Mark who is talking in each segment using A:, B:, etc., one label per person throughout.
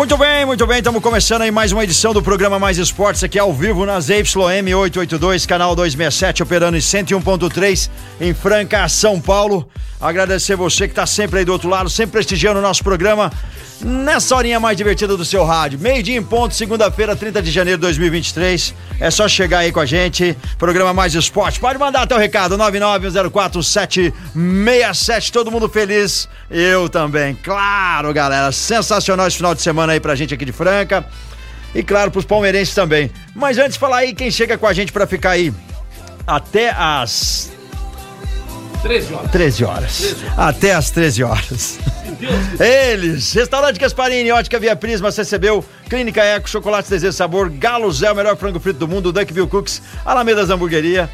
A: Muito bem, muito bem, estamos começando aí mais uma edição do programa Mais Esportes aqui ao vivo na ZYM 882, canal 267, operando em 101.3 em Franca, São Paulo. Agradecer você que está sempre aí do outro lado, sempre prestigiando o nosso programa nessa horinha mais divertida do seu rádio. Meio dia em ponto, segunda-feira, 30 de janeiro de 2023. É só chegar aí com a gente. Programa Mais Esporte. Pode mandar teu recado, 991047767. Todo mundo feliz. Eu também. Claro, galera. Sensacional esse final de semana aí pra gente aqui de Franca. E claro, pros palmeirenses também. Mas antes, falar aí quem chega com a gente pra ficar aí até as
B: 13 horas.
A: 13 horas. Até às 13 horas. Eles, Restaurante Gasparini, Ótica Via Prisma, recebeu Clínica Eco, Chocolate Desejo Sabor, Galo Zé, o melhor frango frito do mundo, Duckville Cooks, Alamedas Hamburgueria.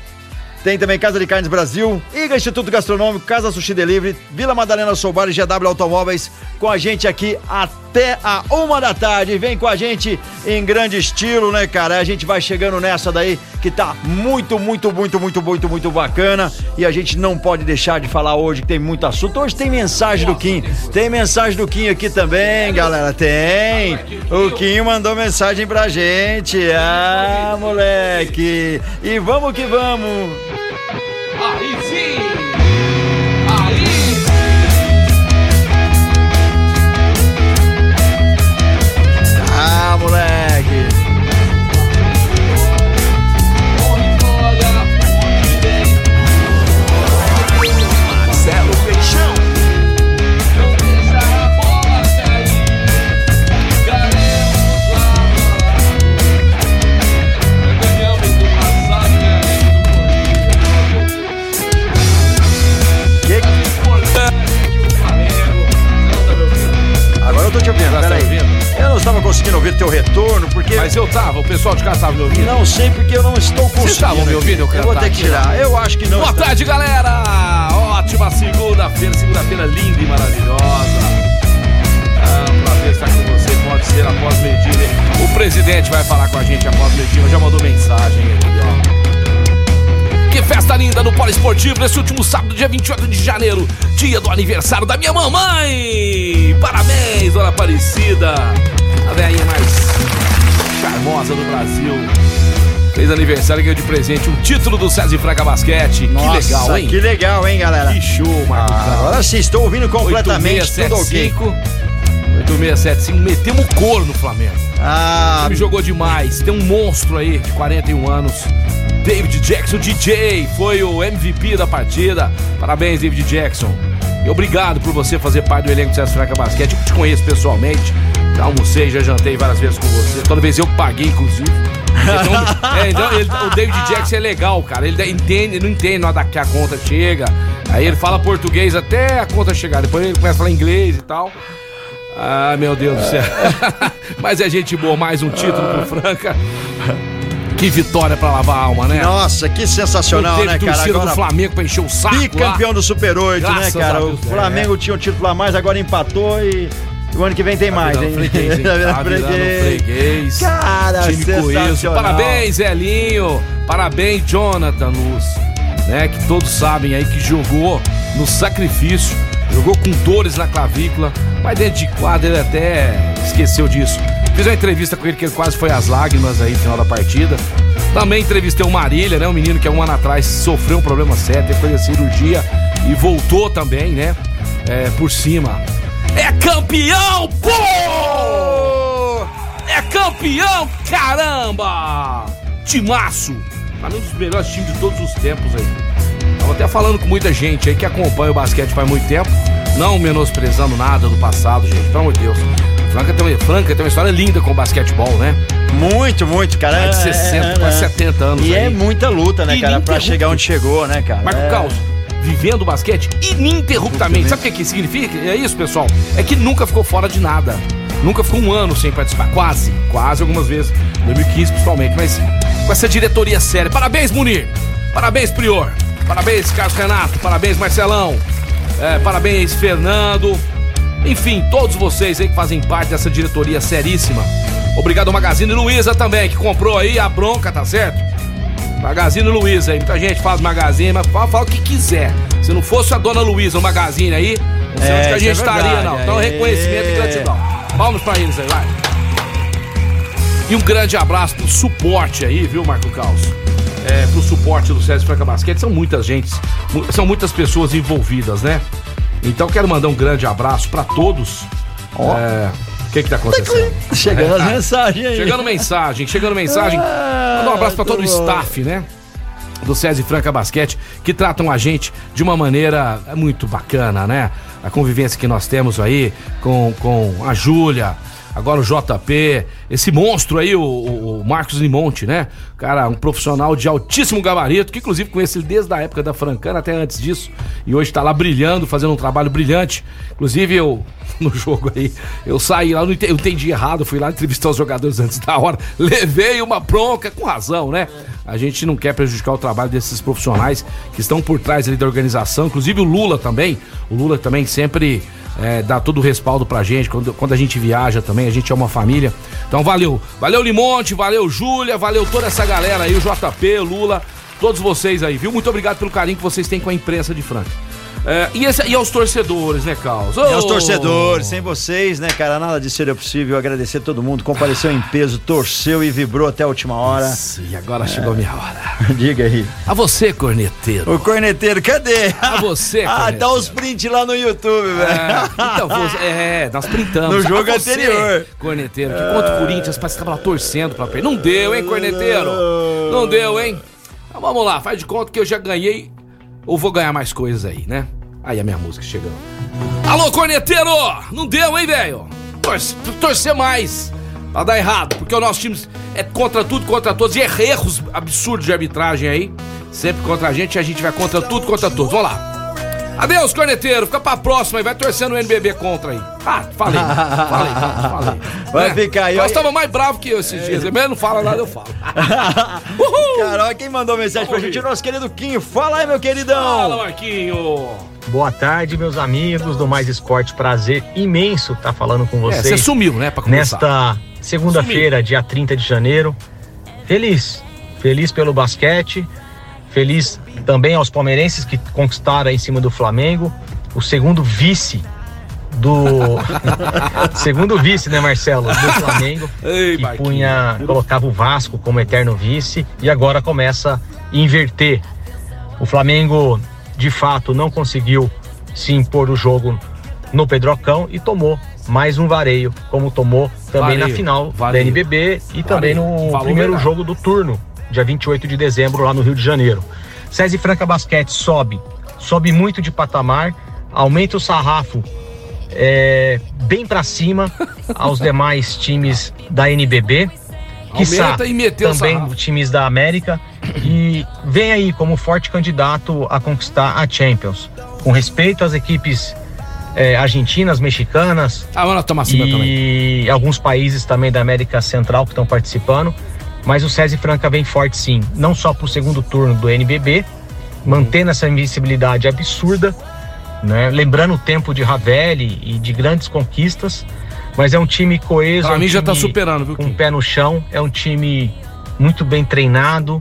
A: Tem também Casa de Carnes Brasil, IGA Instituto Gastronômico, Casa Sushi Delivery, Vila Madalena Soubar e GW Automóveis com a gente aqui até a uma da tarde. Vem com a gente em grande estilo, né, cara? A gente vai chegando nessa daí que tá muito, muito, muito, muito, muito, muito bacana. E a gente não pode deixar de falar hoje que tem muito assunto. Hoje tem mensagem do Kim. Tem mensagem do Kim aqui também, galera. Tem. O Kim mandou mensagem pra gente. Ah, moleque. E vamos que vamos. Ouvir teu retorno, porque.
B: Mas eu tava, o pessoal de casa tava me ouvindo.
A: Não sei porque eu não estou conseguindo.
B: estavam me ouvindo? Eu
A: Eu vou ter que tirar. Eu acho que não.
B: Boa tarde, galera! Ótima segunda-feira, segunda-feira linda e maravilhosa. Ah, prazer estar com você, pode ser após meio-dia. O presidente vai falar com a gente após meio-dia, já mandou mensagem aqui, ó. Que festa linda no Polo Esportivo nesse último sábado, dia 28 de janeiro, dia do aniversário da minha mamãe! Parabéns, dona Aparecida! A velhinha mais charmosa do Brasil. Fez aniversário e ganhou de presente um título do César Fraga Basquete.
A: Nossa,
B: que legal, hein?
A: Que legal, hein, galera?
B: Que show, Marcos.
A: Agora sim, estou ouvindo completamente tudo ok.
B: 8675, metemos o couro no Flamengo. O
A: Ah,
B: time jogou demais. Tem um monstro aí de 41 anos. David Jackson, DJ, foi o MVP da partida. Parabéns, David Jackson. E obrigado por você fazer parte do elenco do César Franca Basquete. Eu te conheço pessoalmente. Almocei, já jantei várias vezes com você. Toda vez eu paguei, inclusive. Então, é, então ele- o David Jackson é legal, cara. Ele entende, não entende na hora que a conta chega. Aí ele fala português até a conta chegar. Depois ele começa a falar inglês e tal. Ah, meu Deus do céu. Mas é gente boa, mais um título pro Franca. Que vitória pra lavar a alma, né?
A: nossa, que sensacional, né, cara?
B: torcida do
A: Agora,
B: Flamengo pra encher o saco
A: bicampeão do Super 8, né,
B: Graças
A: cara?
B: a
A: O
B: Deus, é.
A: Flamengo tinha um título a mais, agora empatou e. O ano que vem tem mais, hein?
B: Tá freguês, hein? Tá virando freguês.
A: Cara,
B: Time coeso. Parabéns, Elinho. Parabéns, Jonathan Luz. Né, que todos sabem aí que jogou no sacrifício, jogou com dores na clavícula, mas dentro de quadra ele até esqueceu disso. Fiz uma entrevista com ele que ele quase foi às lágrimas aí no final da partida. Também entrevistei o Marília, né? Um menino que há um ano atrás sofreu um problema sério, depois da cirurgia e voltou também, né? É, por cima. É campeão, pô! É campeão, caramba! Timaço! Pra mim, um dos melhores times de todos os tempos aí. Tava até falando com muita gente aí que acompanha o basquete faz muito tempo, não menosprezando nada do passado, gente, pelo amor de Deus. Franca tem, uma- Franca tem uma história linda com o basquetebol, né?
A: Muito, muito, cara.
B: Mais de
A: É,
B: 60,
A: é,
B: quase
A: é.
B: 70 anos
A: E
B: aí.
A: é muita luta, né, cara, pra chegar onde chegou, né, cara?
B: Marco
A: É.
B: Caos, vivendo basquete ininterruptamente. Sabe o que, que significa? É isso, pessoal. É que nunca ficou fora de nada. Nunca ficou um ano sem participar. Quase. Quase algumas vezes. 2015 principalmente. Mas com essa diretoria séria. Parabéns, Munir. Parabéns, Prior. Parabéns, Carlos Renato. Parabéns, Marcelão. É, parabéns, Fernando. Enfim, todos vocês aí que fazem parte dessa diretoria seríssima. Obrigado, Magazine Luiza também, que comprou aí a bronca, tá certo? Magazine Luiza aí. Muita gente faz Magazine, mas fala, fala o que quiser. Se não fosse a dona Luiza, o Magazine aí, não sei
A: É,
B: onde que a gente
A: é
B: estaria, não. Então,
A: é.
B: reconhecimento e gratidão. Palmas pra eles aí, vai. E um grande abraço pro suporte aí, viu, Marco Caos? É, pro suporte do César Franca Basquete. São muitas gente, mu- são muitas pessoas envolvidas, né? Então quero mandar um grande abraço pra todos.
A: Ó.
B: É, que que tá acontecendo?
A: Chegando as
B: É.
A: mensagens aí.
B: Chegando mensagem, chegando mensagem.
A: Ah,
B: Mandar um abraço pra todo o
A: muito bom.
B: staff, né? Do César Franca Basquete, que tratam a gente de uma maneira muito bacana, né? A convivência que nós temos aí com, com a Júlia, agora o JP, esse monstro aí, o, o- Marcos Limonte, né? Cara, um profissional de altíssimo gabarito, que inclusive conheço ele desde a época da Francana, até antes disso, e hoje tá lá brilhando, fazendo um trabalho brilhante. Inclusive, eu, no jogo aí, eu saí lá, eu entendi, eu entendi errado, fui lá entrevistar os jogadores antes da hora, levei uma bronca, com razão, né? A gente não quer prejudicar o trabalho desses profissionais que estão por trás ali da organização, inclusive o Lula também, o Lula também sempre é, dá todo o respaldo pra gente, quando, quando a gente viaja também, a gente é uma família. Então valeu, valeu Limonte, valeu Júlia, valeu toda essa galera aí, o JP, Lula, todos vocês aí, viu? Muito obrigado pelo carinho que vocês têm com a imprensa de Franca. É, e, esse- e aos torcedores, né, Carlos?
A: E aos torcedores, sem vocês, né, cara? Nada disso seria possível. Agradecer a todo mundo, compareceu em peso, torceu e vibrou até a última hora.
B: Nossa, E agora chegou a minha hora.
A: Diga aí.
B: A você, corneteiro.
A: O corneteiro, cadê?
B: A você,
A: Ah,
B: corneteiro.
A: dá os prints lá no YouTube, velho.
B: É, então, você, é, nós printamos.
A: No jogo
B: Ah, você,
A: anterior.
B: Corneteiro, que contra o Corinthians, parece que tava lá torcendo pra perder. Não deu, hein, corneteiro? Não deu, hein? Então vamos lá, faz de conta que eu já ganhei ou vou ganhar mais coisas aí, né? Aí a minha música chegando. Alô, corneteiro! Não deu, hein, velho? Torce, torcer mais. Pra dar errado, porque o nosso time é contra tudo, contra todos. E erros absurdos de arbitragem aí. Sempre contra a gente a gente vai contra tudo, contra todos. Vamos lá. Adeus, corneteiro. Fica pra próxima aí. Vai torcendo o NBB contra aí. Ah, falei. Falei, falei. falei.
A: Vai
B: É,
A: ficar aí,
B: Nós tava mais bravo que eu esses dias. Ele não fala nada, eu falo. Uhul!
A: Cara, olha quem mandou mensagem pra
B: Vamos
A: gente,
B: ouvir.
A: o nosso querido Quinho. Fala aí, meu queridão.
B: Fala, Marquinho.
C: Boa tarde, meus amigos do Mais Esporte. Prazer imenso estar falando com
B: É, você
C: vocês
B: sumiu, né, pra começar.
C: nesta segunda-feira, dia 30 de janeiro. Feliz, feliz pelo basquete, feliz também aos palmeirenses que conquistaram em cima do Flamengo. O segundo vice do segundo vice, né, Marcelo, do Flamengo
B: Ei,
C: que punha, colocava o Vasco como eterno vice e agora começa a inverter. O Flamengo, de fato, não conseguiu se impor o jogo no Pedrocão e tomou mais um vareio, como tomou também
B: Vareio,
C: na final
B: vareio.
C: da NBB e também no primeiro jogo do turno, dia 28 de dezembro, lá no Rio de Janeiro. César Franca Basquete sobe, sobe muito de patamar, aumenta o sarrafo é, bem para cima aos demais times da NBB. quiçá
B: e o
C: também
B: sarrafo.
C: times da América e vem aí como forte candidato a conquistar a Champions. Com respeito às equipes é, argentinas, mexicanas
B: Ah, acima também.
C: e alguns países também da América Central que estão participando. Mas o César Franca vem forte sim, não só para o segundo turno do NBB, mantendo essa invencibilidade absurda, né? lembrando o tempo de Ravelli e de grandes conquistas, mas é um time coeso. é
B: Pra
C: um
B: mim já tá
C: time
B: superando, viu,
C: Com o
B: Kim?
C: pé no chão, é um time muito bem treinado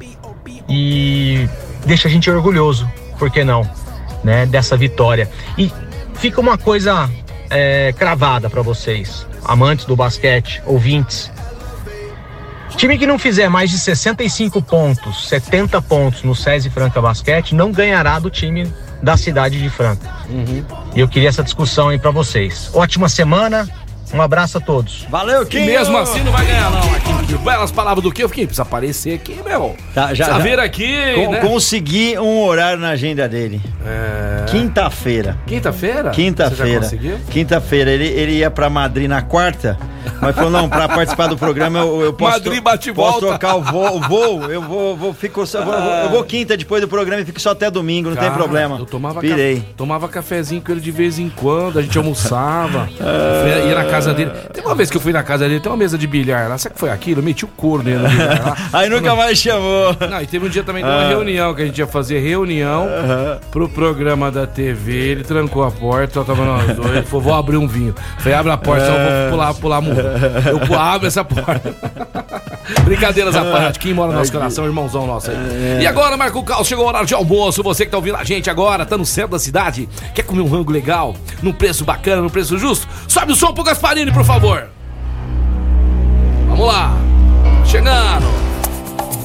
C: e deixa a gente orgulhoso, por que não, né? Dessa vitória. E fica uma coisa é, cravada para vocês, amantes do basquete, ouvintes. Time que não fizer mais de 65 pontos, 70 pontos no SESI Franca Basquete não ganhará do time da cidade de Franca. E eu queria essa discussão aí para vocês. Ótima semana, um abraço a todos.
A: Valeu,
B: E
A: Quinho.
B: mesmo assim não vai ganhar, não, Marquinhos. Que Belas palavras do que? Eu fiquei, precisa aparecer aqui, meu.
A: Tá, já-
B: precisa
A: já-
B: vir aqui,
A: Con-
B: né?
A: Consegui um horário na agenda dele.
B: É...
A: Quinta-feira.
B: Quinta-feira?
A: Quinta-feira.
B: conseguiu?
A: Quinta-feira. Ele, ele ia pra Madrid na quarta. Mas falou, não, pra participar do programa eu, eu posso.
B: Madrid bate
A: posso
B: volta.
A: trocar o voo, o voo, eu vou, vou, fico, só- eu vou, eu vou quinta depois do programa e fico só até domingo, não tem
B: Cara,
A: problema.
B: Eu tomava,
A: Pirei.
B: ca- tomava cafezinho com ele de vez em quando, a gente almoçava. Eu fui- ia na casa dele. Tem uma vez que eu fui na casa dele, tem uma mesa de bilhar lá. Sabe o que foi aquilo? Eu meti o corno nele no bilhar lá.
A: Aí nunca mais chamou.
B: Não, e teve um dia também de uma reunião que a gente ia fazer reunião pro programa da TV. Ele trancou a porta, só tava nós dois. Ele falou: vou abrir um vinho. Falei: abre a porta, eu vou pular, pular muro. Eu abro essa porta. Brincadeiras à parte, quem mora no nosso coração, irmãozão nosso aí. E agora, Marco Cal, chegou o horário de almoço. Você que tá ouvindo a gente agora, tá no centro da cidade, quer comer um rango legal, num preço bacana, num preço justo? Sobe o som pro Gasparini, por favor. Vamos lá. Chegando.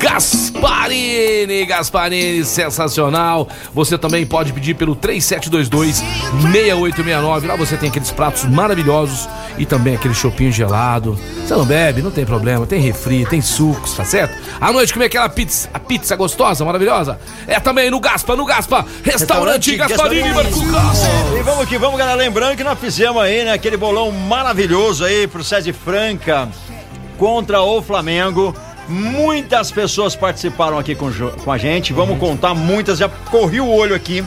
B: Gasparini, Gasparini, sensacional. Você também pode pedir pelo 3722-6869. Lá você tem aqueles pratos maravilhosos e também aquele chopinho gelado. Você não bebe, não tem problema. Tem refri, tem sucos, tá certo? À noite comer aquela pizza, a pizza gostosa, maravilhosa. É também no Gaspa, no Gaspa, Restaurante,
A: Restaurante
B: Gasparini. Marco.
A: E vamos que vamos, galera. Lembrando que nós fizemos aí, né, aquele bolão maravilhoso aí pro César Franca contra o Flamengo. Muitas pessoas participaram aqui com, com a gente. Vamos contar muitas. Já corri o olho aqui.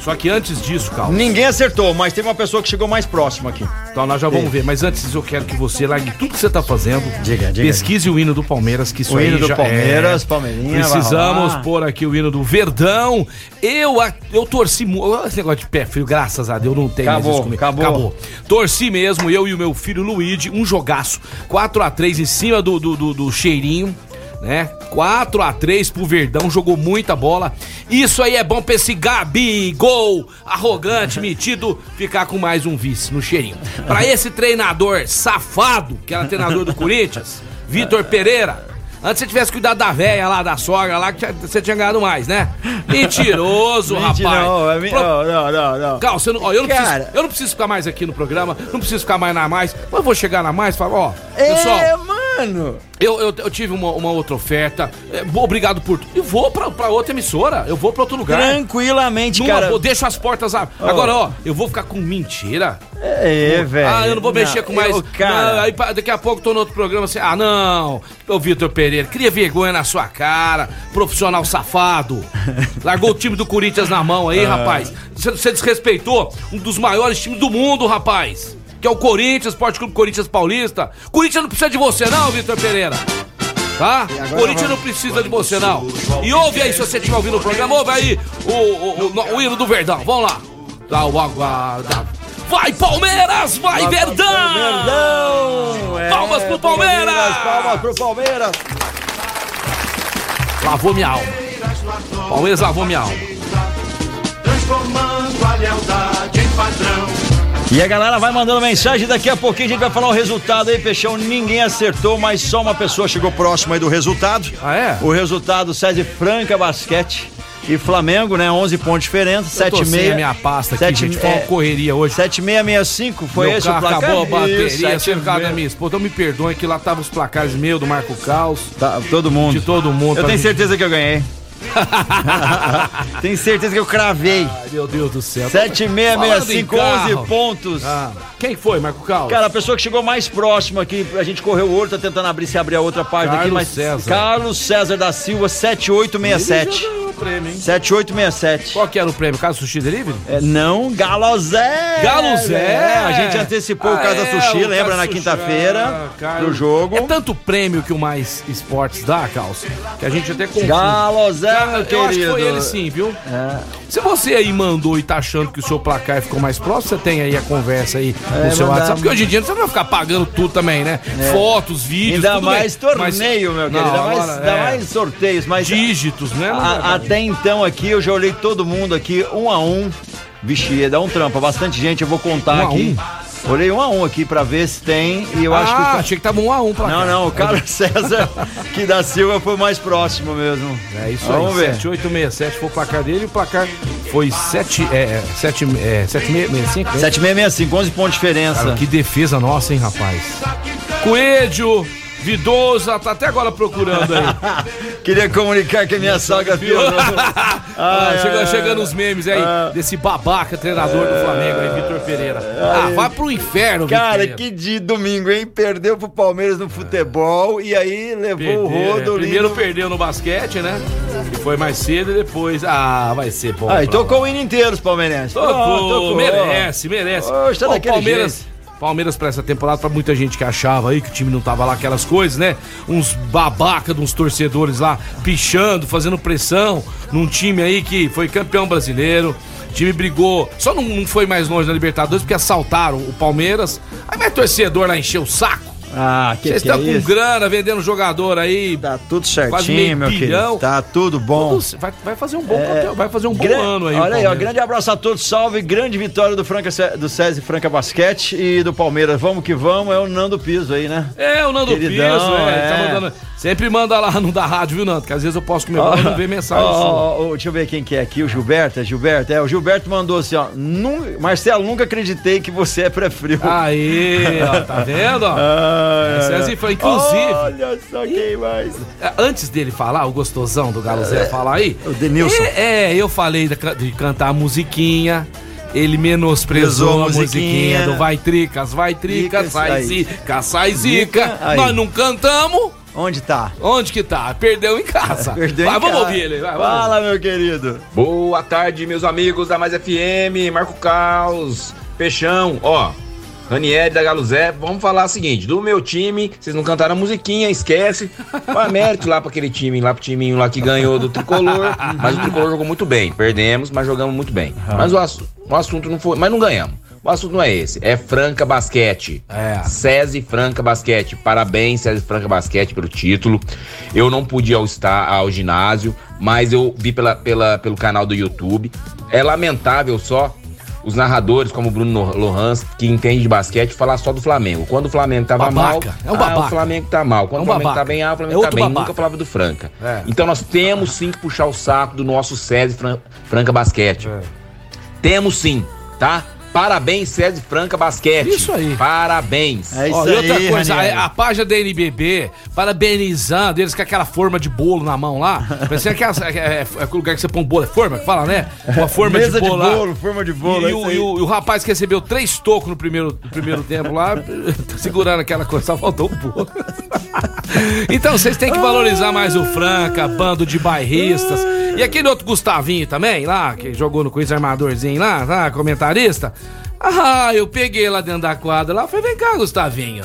B: Só que antes disso, Cal,
A: Ninguém acertou, mas teve uma pessoa que chegou mais próxima aqui.
B: Então nós já vamos ver, mas antes eu quero que você largue tudo que você tá fazendo.
A: Diga, diga.
B: Pesquise o hino do Palmeiras, que isso
A: O hino do Palmeiras,
B: é.
A: Palmeirinha,
B: Precisamos pôr aqui o hino do Verdão. Eu, a- eu torci muito. Esse negócio de pé frio, graças a Deus, não tem mais
A: Acabou,
B: isso comigo.
A: acabou.
B: Torci mesmo, eu e o meu filho Luigi, um jogaço. 4x3 em cima do, do, do- do cheirinho. Né? 4 a 3 pro Verdão, jogou muita bola. Isso aí é bom pra esse Gabi, gol, arrogante, metido, ficar com mais um vice no cheirinho. Pra esse treinador safado, que era treinador do Corinthians, Vitor Pereira. Antes você tivesse cuidado da velha lá, da sogra lá, que você tinha ganhado mais, né? Mentiroso, rapaz.
A: Não, é mi-
B: Pro-
A: não, não, não, não.
B: Cal, você não, ó, eu, não
A: Cara.
B: preciso, eu não preciso ficar mais aqui no programa, não preciso ficar mais na mais, mas eu vou chegar na mais e falar, ó, pessoal,
A: É, mano.
B: Eu, eu, eu tive uma, uma outra oferta, é, vou- obrigado por tudo. E vou pra, pra outra emissora, eu vou pra outro lugar.
A: Tranquilamente,
B: Numa
A: cara.
B: boa, deixa as portas abertas. Agora, ó, eu vou ficar com mentira.
A: É, velho.
B: Ah, eu não vou mexer com mais.
A: eu, cara.
B: Não, aí daqui a pouco tô no outro programa assim. Ah, não. Ô, Vitor Pereira, cria vergonha na sua cara. Profissional safado. Largou o time do Corinthians na mão aí,
A: Ah.
B: rapaz. Você desrespeitou um dos maiores times do mundo, rapaz. Que é o Corinthians, Esporte Clube Corinthians Paulista. Corinthians não precisa de você, não, Vitor Pereira. Tá? Corinthians não precisa de você, não. E ouve aí, se você estiver ouvindo o programa, ouve aí o, o, o, o hino do Verdão. Vamos lá. Dá o aguarda. Vai, Palmeiras! Vai, Verdão!
A: Verdão! É,
B: Palmas pro Palmeiras!
A: Palmas pro Palmeiras!
B: Lavou minha alma. Palmeiras lavou minha alma.
D: Transformando a lealdade em padrão.
A: E a galera vai mandando mensagem, daqui a pouquinho a gente vai falar o resultado aí, Peixão. Ninguém acertou, mas só uma pessoa chegou próximo aí do resultado.
B: Ah, é?
A: O resultado César Franca Basquete e Flamengo, né? 11 pontos
B: tô
A: 7
B: sem a
A: meia.
B: minha pasta aqui,
A: sete-
B: gente. Foi uma
A: é,
B: correria hoje.
A: 7665 foi
B: Meu
A: esse o placar?
B: acabou a bateria, cercado da minha esposa. Então me perdoem que lá estavam os placares meus, do Marco Caos,
A: Tá, todo mundo.
B: de todo mundo.
A: Eu
B: pra
A: tenho
B: gente-
A: certeza que eu ganhei. tenho certeza que eu cravei.
B: Ai, meu Deus do céu.
A: 7665,
B: Falando em
A: 11
B: carro.
A: pontos.
B: Ah, quem foi, Marco Caos?
A: Cara, a pessoa que chegou mais próximo aqui, a gente correu o olho, tá tentando abrir se abrir a outra página aqui,
B: Carlos
A: mas.
B: César.
A: Carlos César da Silva, 7867.
B: O prêmio, hein?
A: 7867.
B: Qual que era o prêmio? Casa Sushi Delivery?
A: É, não, Galozé!
B: Galozé!
A: É, a gente antecipou o
B: Ah,
A: Casa
B: é,
A: Sushi,
B: o
A: lembra,
B: Casa
A: na quinta-feira,
B: Ah,
A: do jogo.
B: É tanto prêmio que o Mais Esportes dá, Caos, que a gente até confunde.
A: Galozé,
B: Cara,
A: meu
B: eu acho que
A: querido.
B: foi ele sim, viu?
A: É.
B: Se você aí mandou e tá achando que o seu placar ficou mais próximo, você tem aí a conversa aí
A: É,
B: no seu
A: mandar-
B: WhatsApp. Porque hoje em dia você não vai ficar pagando tudo também, né? Fotos, vídeos,
A: Ainda
B: tudo
A: mais
B: bem.
A: torneio,
B: Mas-
A: meu querido. Ainda mais,
B: é,
A: mais sorteios, mas.
B: Dígitos, né?
A: A-
B: é-
A: até então aqui eu já olhei todo mundo aqui, um a um. Vixe, dá um trampa, bastante gente, eu vou contar
B: Um
A: aqui. Olhei um a um aqui pra ver se tem e eu acho que.
B: ah,
A: o-
B: achei que tava um a um placar.
A: Não, não, o Carlos César que da Silva foi mais próximo mesmo.
B: É isso
A: Vamos
B: aí,
A: ver.
B: 7867 foi o placar dele e o placar foi 7, é, 7, é, 7665. né?
A: 7665, 11 pontos de diferença.
B: Cara, que defesa nossa, hein, rapaz. Coelho, Vidosa, tá até agora procurando aí.
A: Queria comunicar que a minha sogra piorou.
B: Ah,
A: Ai,
B: chega-
A: ai,
B: chegando os memes aí
A: Ah.
B: desse babaca treinador do Flamengo aí, Vitor Pereira. Ah, vai pro inferno, Vitor
A: Cara, que de domingo, hein? Perdeu pro Palmeiras no futebol e aí levou o
B: Perder,
A: rodo
B: é, Primeiro perdeu no basquete, né? E foi mais cedo e depois. Ah, vai ser bom.
A: Ah, e tocou o hino inteiro os palmeirenses.
B: Tocou,
A: Pronto, tocou.
B: merece, merece.
A: Poxa,
B: Ó,
A: daquele
B: Palmeiras, Palmeiras pra essa temporada, pra muita gente que achava aí que o time não tava lá, aquelas coisas, né? Uns babaca de uns torcedores lá, pichando, fazendo pressão num time aí que foi campeão brasileiro. O time brigou, só não, não foi mais longe na Libertadores porque assaltaram o Palmeiras. Aí vai torcedor lá encher o saco.
A: Ah, que
B: Vocês
A: que é
B: estão com
A: isso?
B: grana vendendo jogador aí.
A: Tá tudo certinho, meu querido. Tá tudo bom.
B: Todos- Vai, vai fazer um bom campeão, vai fazer um bom
A: Gran-
B: ano aí.
A: Olha aí, ó, grande abraço a todos, salve, grande vitória do, Franca, do SESI Franca Basquete e do Palmeiras. Vamos que vamos, é o Nando Piso aí, né?
B: É, o Nando
A: Queridão,
B: Piso, é,
A: é.
B: Tá mandando, sempre manda lá no da rádio, viu, Nando? Que às vezes eu posso comer bola e não ver mensagem
A: ó, ó, deixa eu ver quem que é aqui, o Gilberto, é Gilberto, é, o Gilberto mandou assim, ó, "Nun- Marcelo, nunca acreditei que você é pré-frio.
B: Aí, ó, tá vendo, ó? Esse é assim, foi, inclusive-
A: Olha só quem mais.
B: É, Antes dele falar, o gostosão do Galo Zé falar aí.
A: o Denilson.
B: É, é, eu falei ca- de cantar a musiquinha. Ele menosprezou
A: Prezou a
B: musiquinha do Vai Tricas, Vai Tricas, sai zica, sai zica. Nós não cantamos.
A: Onde tá?
B: Onde que tá? Perdeu em casa.
A: Perdeu
B: vai,
A: em
B: vamos
A: casa.
B: ouvir ele. Vai, vamos.
A: Fala, meu querido.
E: Boa tarde, meus amigos da Mais FM, Marco Caos, Peixão, ó. Ranieri da Galo Zé, vamos falar o seguinte: do meu time, vocês não cantaram a musiquinha, esquece. Vai mérito lá pra aquele time, lá pro timinho lá que ganhou do tricolor. Mas o tricolor jogou muito bem. Perdemos, mas jogamos muito bem. Mas o, assu- o assunto não foi. Mas não ganhamos. O assunto não é esse, é Franca Basquete.
B: É.
E: SESI Franca Basquete. Parabéns, SESI Franca Basquete, pelo título. Eu não pude ir ao, estar, ao ginásio, mas eu vi pela, pela, pelo canal do YouTube. É lamentável só os narradores, como o Bruno Lohans, que entende de basquete, falar só do Flamengo. Quando o Flamengo tava
B: Babaca.
E: mal,
B: É um
E: ah, o Flamengo tá mal. Quando
B: É um
E: o Flamengo
B: babaca.
E: tá bem, ah, o
B: É
E: Flamengo tá
B: outro
E: bem.
B: babaca.
E: Nunca falava do Franca.
B: É.
E: Então nós temos sim que puxar o saco do nosso SESI Fran- Franca Basquete.
B: É.
E: Temos sim, tá? Parabéns, SESI Franca Basquete.
B: Isso aí.
E: Parabéns.
A: É isso
B: Ó, e outra
A: aí,
B: coisa, a, a página da NBB, parabenizando eles com aquela forma de bolo na mão lá. Parecia que é, é, é o lugar que você põe um bolo, é forma que fala, né? Uma forma
A: Mesa
B: de bolo, lá.
A: forma de bolo.
B: E,
A: é
B: o, e o- e o rapaz que recebeu três tocos no primeiro, no primeiro tempo lá, segurando aquela coisa, só faltou o bolo. então vocês têm que valorizar mais o Franca, bando de bairristas. E aquele outro Gustavinho também, lá, que jogou no Quiz Armadorzinho lá, lá, comentarista. Ah, eu peguei lá dentro da quadra lá, falei, vem cá, Gustavinho.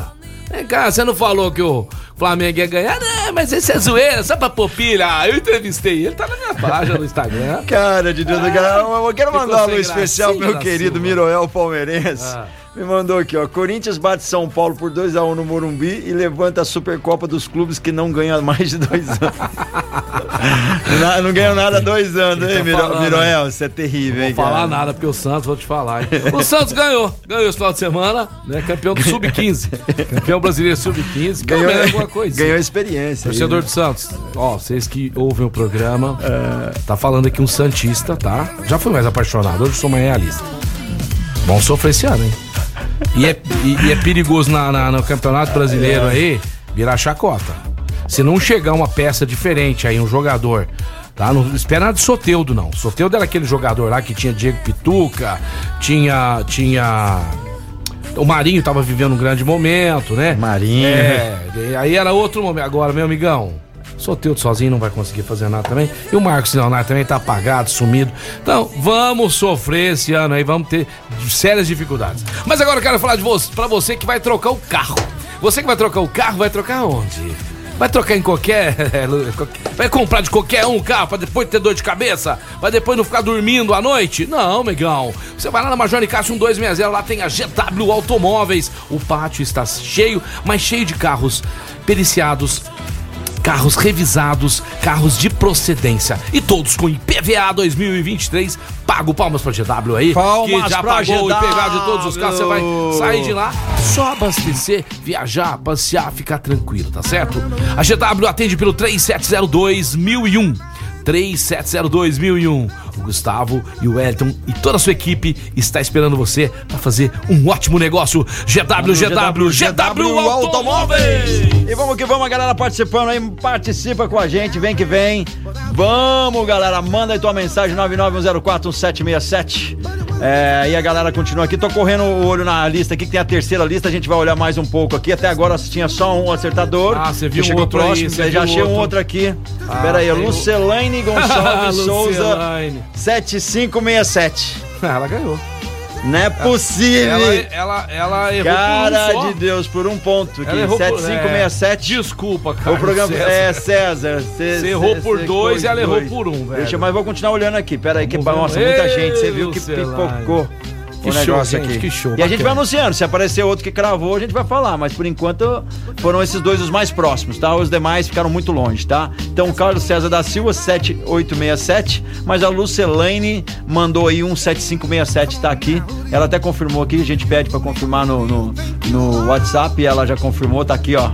B: Vem cá, você não falou que o Flamengo ia ganhar? Não, mas esse é zoeira, só pra pôr pilha. Ah, eu entrevistei ele, tá na minha página no Instagram.
A: Cara de Deus, cara, eu quero
B: ficou
A: mandar um especial pro meu querido. Miroel Palmeirense.
B: Ah.
A: Me mandou aqui, ó. Corinthians bate São Paulo por 2x1 no Morumbi e levanta a Supercopa dos clubes que não ganham mais de dois anos. Não ganham nada há dois anos, hein,
B: tá
A: Miro,
B: falando,
A: Miroel? Isso é terrível,
B: Não
A: hein,
B: vou falar
A: cara?
B: nada, porque o Santos, vou te falar. hein? O Santos ganhou. Ganhou esse final de semana, né? Campeão do Sub-15. Campeão brasileiro Sub-15. Pelo
A: Ganhou,
B: alguma coisa.
A: ganhou experiência.
B: Torcedor
A: né?
B: do Santos, ó, vocês que ouvem o programa,
A: É.
B: tá falando aqui um Santista, tá? Já fui mais apaixonado, hoje sou mais realista. Bom sofrer esse ano, hein? E é, e- e é perigoso na, na- no Campeonato Brasileiro aí virar chacota. Se não chegar uma peça diferente aí, um jogador, tá? Não espera nada de Soteudo, não. Soteudo era aquele jogador lá que tinha Diego Pituca, tinha. tinha. O Marinho tava vivendo um grande momento, né?
A: Marinho.
B: É, aí era outro momento. Agora, meu amigão, Soteudo sozinho não vai conseguir fazer nada também. E o Marcos Leonardo também tá apagado, sumido. Então, vamos sofrer esse ano aí, vamos ter sérias dificuldades. Mas agora eu quero falar de você, pra você que vai trocar o carro. Você que vai trocar o carro, vai trocar onde? Vai trocar em qualquer. Vai comprar de qualquer um carro pra depois ter dor de cabeça? Pra depois não ficar dormindo à noite? Não, migão. Você vai lá na Major Cássio 1260, lá tem a GW Automóveis. O pátio está cheio, mas cheio de carros periciados carros revisados, carros de procedência e todos com IPVA 2023. Pago palmas pra GW aí,
A: Palmas
B: que já
A: pra
B: pagou o
A: GW.
B: IPVA de todos os carros. Você vai sair de lá, só abastecer, viajar, passear, ficar tranquilo, tá certo? A GW atende pelo 3702 1001. 3702 1001. O Gustavo e o Wellington e toda a sua equipe está esperando você para fazer um ótimo negócio. GW, GW, GW Automóveis!
A: E vamos que vamos, a galera participando aí, participa com a gente, vem que vem. Vamos, galera, manda aí tua mensagem 991041767. É, e a galera continua aqui. Tô correndo o olho na lista aqui, que tem a terceira lista. A gente vai olhar mais um pouco aqui. Até agora tinha só um acertador.
B: Ah, você viu
A: chegou
B: outro aí,
A: próximo.
B: você
A: já achei um
B: outro.
A: outro aqui.
B: Ah,
A: Pera aí, Lucelaine Gonçalves Souza,
B: Lucelaine.
A: 7567.
B: Ela ganhou.
A: Não é possível.
B: Ela, ela, ela errou
A: Cara
B: por um só.
A: de Deus, por um ponto aqui.
B: Ela errou por-
A: 7567.
B: é, desculpa, cara.
A: O programa
B: César.
A: é César. Cê,
B: Você errou
A: cê-
B: por
A: cê
B: dois e ela errou por um, velho.
A: Deixa, mas vou continuar olhando aqui. Pera aí, que
B: Vamos ver.
A: nossa, muita
B: Ei,
A: gente. Você viu que
B: Lucelaine.
A: pipocou
B: Que
A: o
B: show,
A: negócio
B: gente,
A: aqui.
B: que show,
A: E a gente vai
B: bacana.
A: anunciando. Se aparecer outro que cravou, a gente vai falar. Mas por enquanto foram esses dois os mais próximos, tá? Os demais ficaram muito longe, tá? Então, o Carlos César da Silva, 7867. Mas a Lucelaine mandou aí um 7567, tá aqui. Ela até confirmou aqui. A gente pede pra confirmar no, no, no WhatsApp. E ela já confirmou, tá aqui, ó.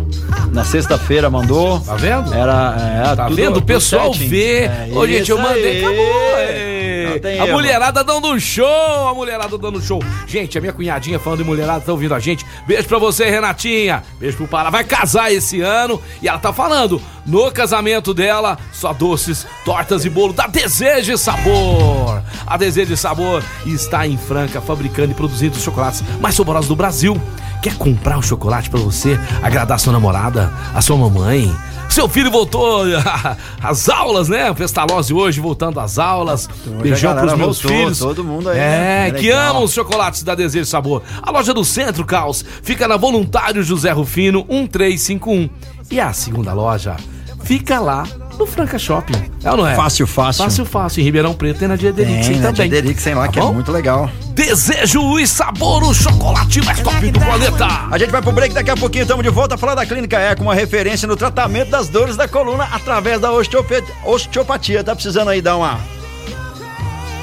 A: Na sexta-feira mandou.
B: Tá vendo?
A: Era. É,
B: Tá
A: tudo-
B: vendo? O pessoal vê.
A: É,
B: Ô, gente, eu mandei,
A: aí.
B: acabou.
A: Tem
B: A
A: erro.
B: mulherada dando um show, a mulherada dando show. Gente, a minha cunhadinha falando de mulherada tá ouvindo a gente. Beijo pra você, Renatinha. Beijo pro Pará. Vai casar esse ano e ela tá falando no casamento dela, só doces, tortas e bolo da Desejo e Sabor. A Desejo e Sabor está em Franca, fabricando e produzindo os chocolates mais saborosos do Brasil. Quer comprar um chocolate pra você agradar sua namorada, a sua mamãe? Seu filho voltou às aulas, né? Pestalozzi hoje voltando às aulas. Beijão
A: a galera
B: pros meus
A: voltou,
B: filhos.
A: todo mundo aí,
B: É,
A: né?
B: que
A: Legal.
B: amam os chocolates da Desejo e Sabor. A loja do Centro Caos fica na Voluntário José Rufino 1351. E a segunda loja fica lá no Franca Shopping. É ou não é?
A: Fácil, fácil.
B: Fácil, fácil. Em Ribeirão Preto e na
A: né?
B: também.
A: Diederixen lá,
B: Tá
A: que é
B: bom?
A: muito legal.
B: Desejo e sabor, o chocolate mais top do planeta.
A: A gente vai pro break, daqui a pouquinho estamos de volta a falar da Clínica Eco, uma referência no tratamento das dores da coluna através da osteopatia. Tá precisando aí dar uma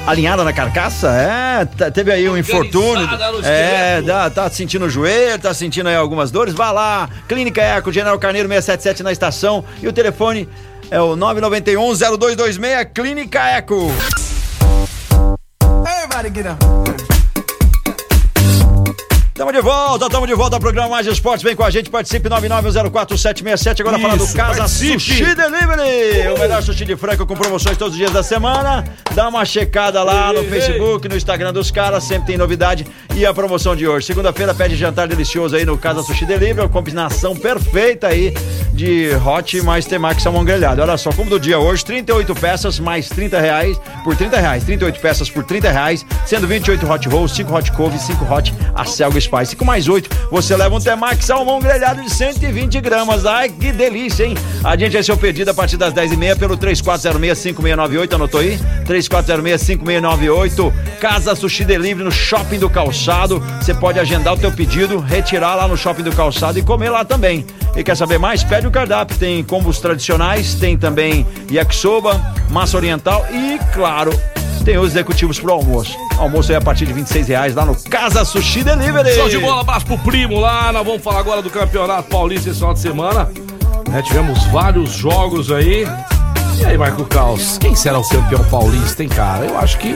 A: alinhada na carcaça? É, tá- teve aí um infortúnio. É, dá, tá sentindo o joelho, tá sentindo aí algumas dores? Vá lá, Clínica Eco, General Carneiro 677 na estação e o telefone é o 991 0226 Clínica Eco. Tamo de volta, tamo de volta ao programa Mais Esportes. Vem com a gente, participe 9904767. Agora falar do Casa
B: participe.
A: Sushi Delivery. O melhor sushi de frango com promoções todos os dias da semana. Dá uma checada lá no Facebook, no Instagram dos caras, sempre tem novidade. E a promoção de hoje. Segunda-feira pede jantar delicioso aí no Casa Sushi Delivery. Uma combinação perfeita aí de hot mais temaki salmão grelhado. Olha só, como do dia hoje, 38 peças mais 30 reais por 30 reais. 38 peças por 30 reais, sendo 28 hot rolls, 5 hot couve, 5 hot acelga spice. Com mais 8, você leva um temaki salmão grelhado de 120 gramas. Ai, que delícia, hein? Adiante é seu pedido a partir das 10h30 pelo 3406-5698. Anotou aí? 3406-5698. Casa Sushi Delivery no Shopping do Calçado. Você pode agendar o teu pedido, retirar lá no Shopping do Calçado e comer lá também. E quer saber mais? Pede o cardápio. Tem combos tradicionais, tem também yakisoba, massa oriental e, claro, tem os executivos pro almoço. Almoço aí a partir de 26 reais lá no Casa Sushi Delivery.
B: Show de bola, abraço pro primo lá. Nós vamos falar agora do Campeonato Paulista esse final de semana. Né, tivemos vários jogos aí. E aí, Marco Caos, quem será o campeão paulista, hein, cara? Eu acho que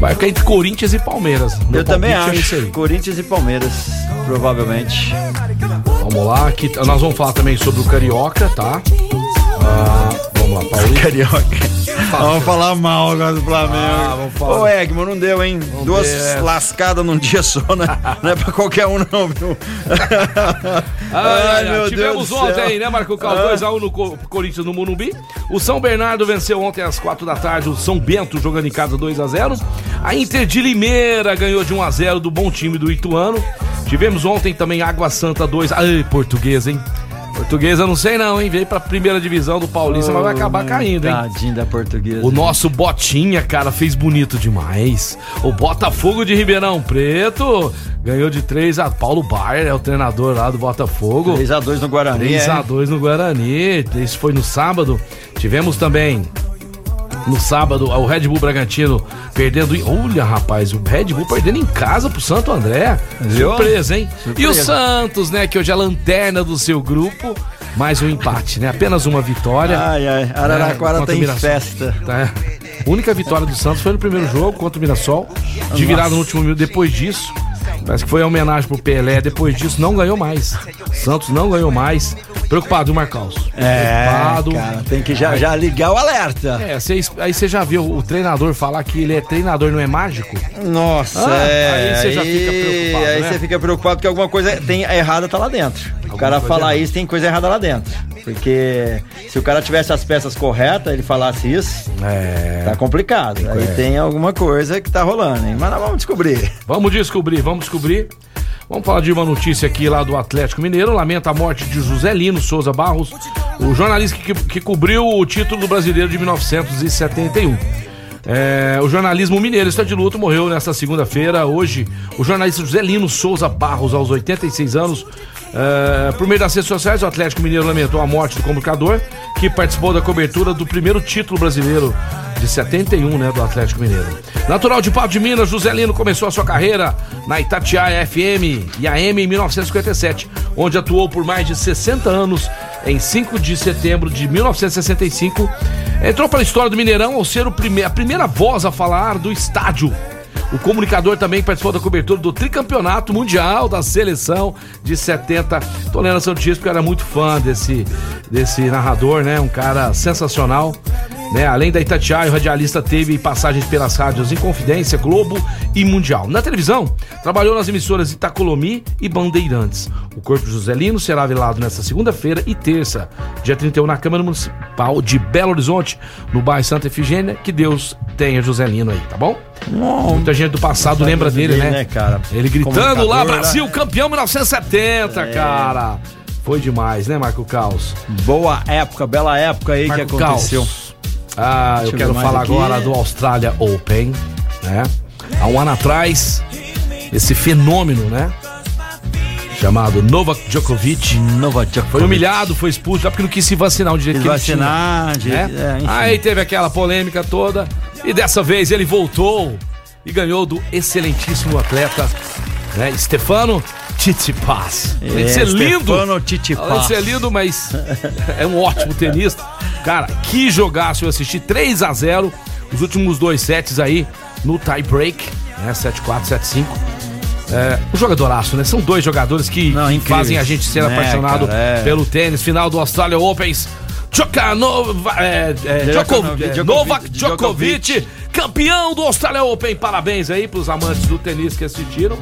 B: vai ficar entre Corinthians e Palmeiras. Meu
A: Eu também
B: é
A: acho.
B: aí.
A: Corinthians e Palmeiras, provavelmente.
B: Vamos lá, aqui, nós vamos falar também sobre o Carioca, tá? Ah, vamos lá, Paulista.
A: Carioca. Vamos falar mal agora do Flamengo.
B: Ah, vamos falar.
A: Ô, Egman, não deu, hein? Duas
B: deu.
A: lascadas num dia só, né? Não é pra qualquer um, não, viu?
B: Ai, ai, tivemos
A: do
B: ontem aí, né, Marco Cal?
A: Ah.
B: 2x1 no Co- Corinthians no Morumbi. O São Bernardo venceu ontem às 4 da tarde o São Bento jogando em casa 2x0. A Inter de Limeira ganhou de 1x0 do bom time do Ituano. Tivemos ontem também Água Santa 2. Ai, portuguesa, hein? Portuguesa não sei não, hein? Veio pra primeira divisão do Paulista, mas vai acabar caindo, hein?
A: Tadinho da portuguesa.
B: O nosso Botinha, cara, fez bonito demais. O Botafogo de Ribeirão Preto ganhou de 3 a Paulo Baier, é o treinador lá do Botafogo.
A: 3x2 no Guarani.
B: 3
A: é.
B: a 2 no Guarani. Isso foi no sábado. Tivemos também no sábado o Red Bull Bragantino perdendo. em- Olha, rapaz, o Red Bull perdendo em casa pro Santo André.
A: Viu?
B: Surpresa, hein? E o
A: Surpresa.
B: Santos, né, que hoje é a lanterna do seu grupo. Mais um empate, né? Apenas uma vitória.
A: Ai, ai. Araraquara tem
B: o Mirassol.
A: festa.
B: Tá? A única vitória do Santos foi no primeiro jogo contra o Mirassol, de virada no último minuto. Depois disso, parece que foi a homenagem pro Pelé. Depois disso, não ganhou mais. Santos não ganhou mais. Preocupado, viu, Marcos?
A: É,
B: Preocupado.
A: cara, tem que já, já ligar o alerta.
B: É, cê- aí você já viu o treinador falar que ele é treinador, não é mágico?
A: Nossa,
B: Ah,
A: é.
B: aí você já fica preocupado,
A: Aí
B: né?
A: você fica preocupado que alguma coisa tem errada tá lá dentro. O cara falar isso tem coisa errada lá dentro. Porque se o cara tivesse as peças corretas, ele falasse isso,
B: É.
A: tá complicado. Aí tem alguma coisa que tá rolando, hein? Mas nós vamos descobrir.
B: Vamos descobrir, vamos descobrir. Vamos falar de uma notícia aqui lá do Atlético Mineiro. Lamenta a morte de José Lino Souza Barros, o jornalista que, que cobriu o título do brasileiro de 1971. É, o jornalismo mineiro está de luto, morreu nesta segunda-feira. Hoje, o jornalista José Lino Souza Barros, aos 86 anos, é, por meio das redes sociais, o Atlético Mineiro lamentou a morte do comunicador que participou da cobertura do primeiro título brasileiro de 71, né, do Atlético Mineiro. Natural de Pato de Minas, José Lino começou a sua carreira na Itatiaia FM e AM em 1957, onde atuou por mais de 60 anos. Em 5 de setembro de 1965, entrou para a história do Mineirão ao ser prime a primeira voz a falar do estádio o comunicador também participou da cobertura do tricampeonato mundial da seleção de 70. Tô lendo essa notícia porque eu era muito fã desse, desse narrador, né? Um cara sensacional. Né? Além da Itatiaia, o radialista teve passagens pelas rádios Inconfidência, Globo e Mundial. Na televisão, trabalhou nas emissoras Itacolomi e Bandeirantes. O corpo de Joselino será velado nesta segunda-feira e terça, dia 31, na Câmara Municipal de Belo Horizonte, no bairro Santa Efigênia. Que Deus tenha Joselino aí, tá bom? Muita gente do passado lembra dele, né?
A: né, cara?
B: Ele gritando lá, Brasil,
A: né?
B: campeão 1970, cara. Foi demais, né, Marco Caos?
A: Boa época, bela época aí que
B: Marco
A: aconteceu.
B: Caos. Ah,
A: Deixa
B: eu quero falar
A: aqui.
B: agora do Australia Open, né? Há um ano atrás, esse fenômeno, né? Chamado Novak Djokovic.
A: Nova Djokovic.
B: Foi humilhado, foi expulso, lá porque não quis se vacinar um direito
A: Quis
B: que ele tinha
A: vacinar, de-
B: né?
A: é.
B: Aí teve aquela polêmica toda e dessa vez ele voltou e ganhou do excelentíssimo atleta, né, Stefano Tsitsipas. De ser lindo,
A: É, Stefano Tsitsipas.
B: de ser lindo, mas é um ótimo tenista. Cara, que jogaço eu assisti 3 a 0 os últimos dois sets aí no tie break, né, 7-4, 7-5. É, um jogadoraço, né? São dois jogadores que
A: Não,
B: fazem a gente ser
A: Né,
B: apaixonado
A: cara, é.
B: pelo tênis. Final do Australia Opens. É, é,
A: Djokovic,
B: é,
A: Djokovic,
B: Novak Djokovic,
A: Djokovic.
B: campeão do Australia Open. Parabéns aí pros amantes do tênis que assistiram.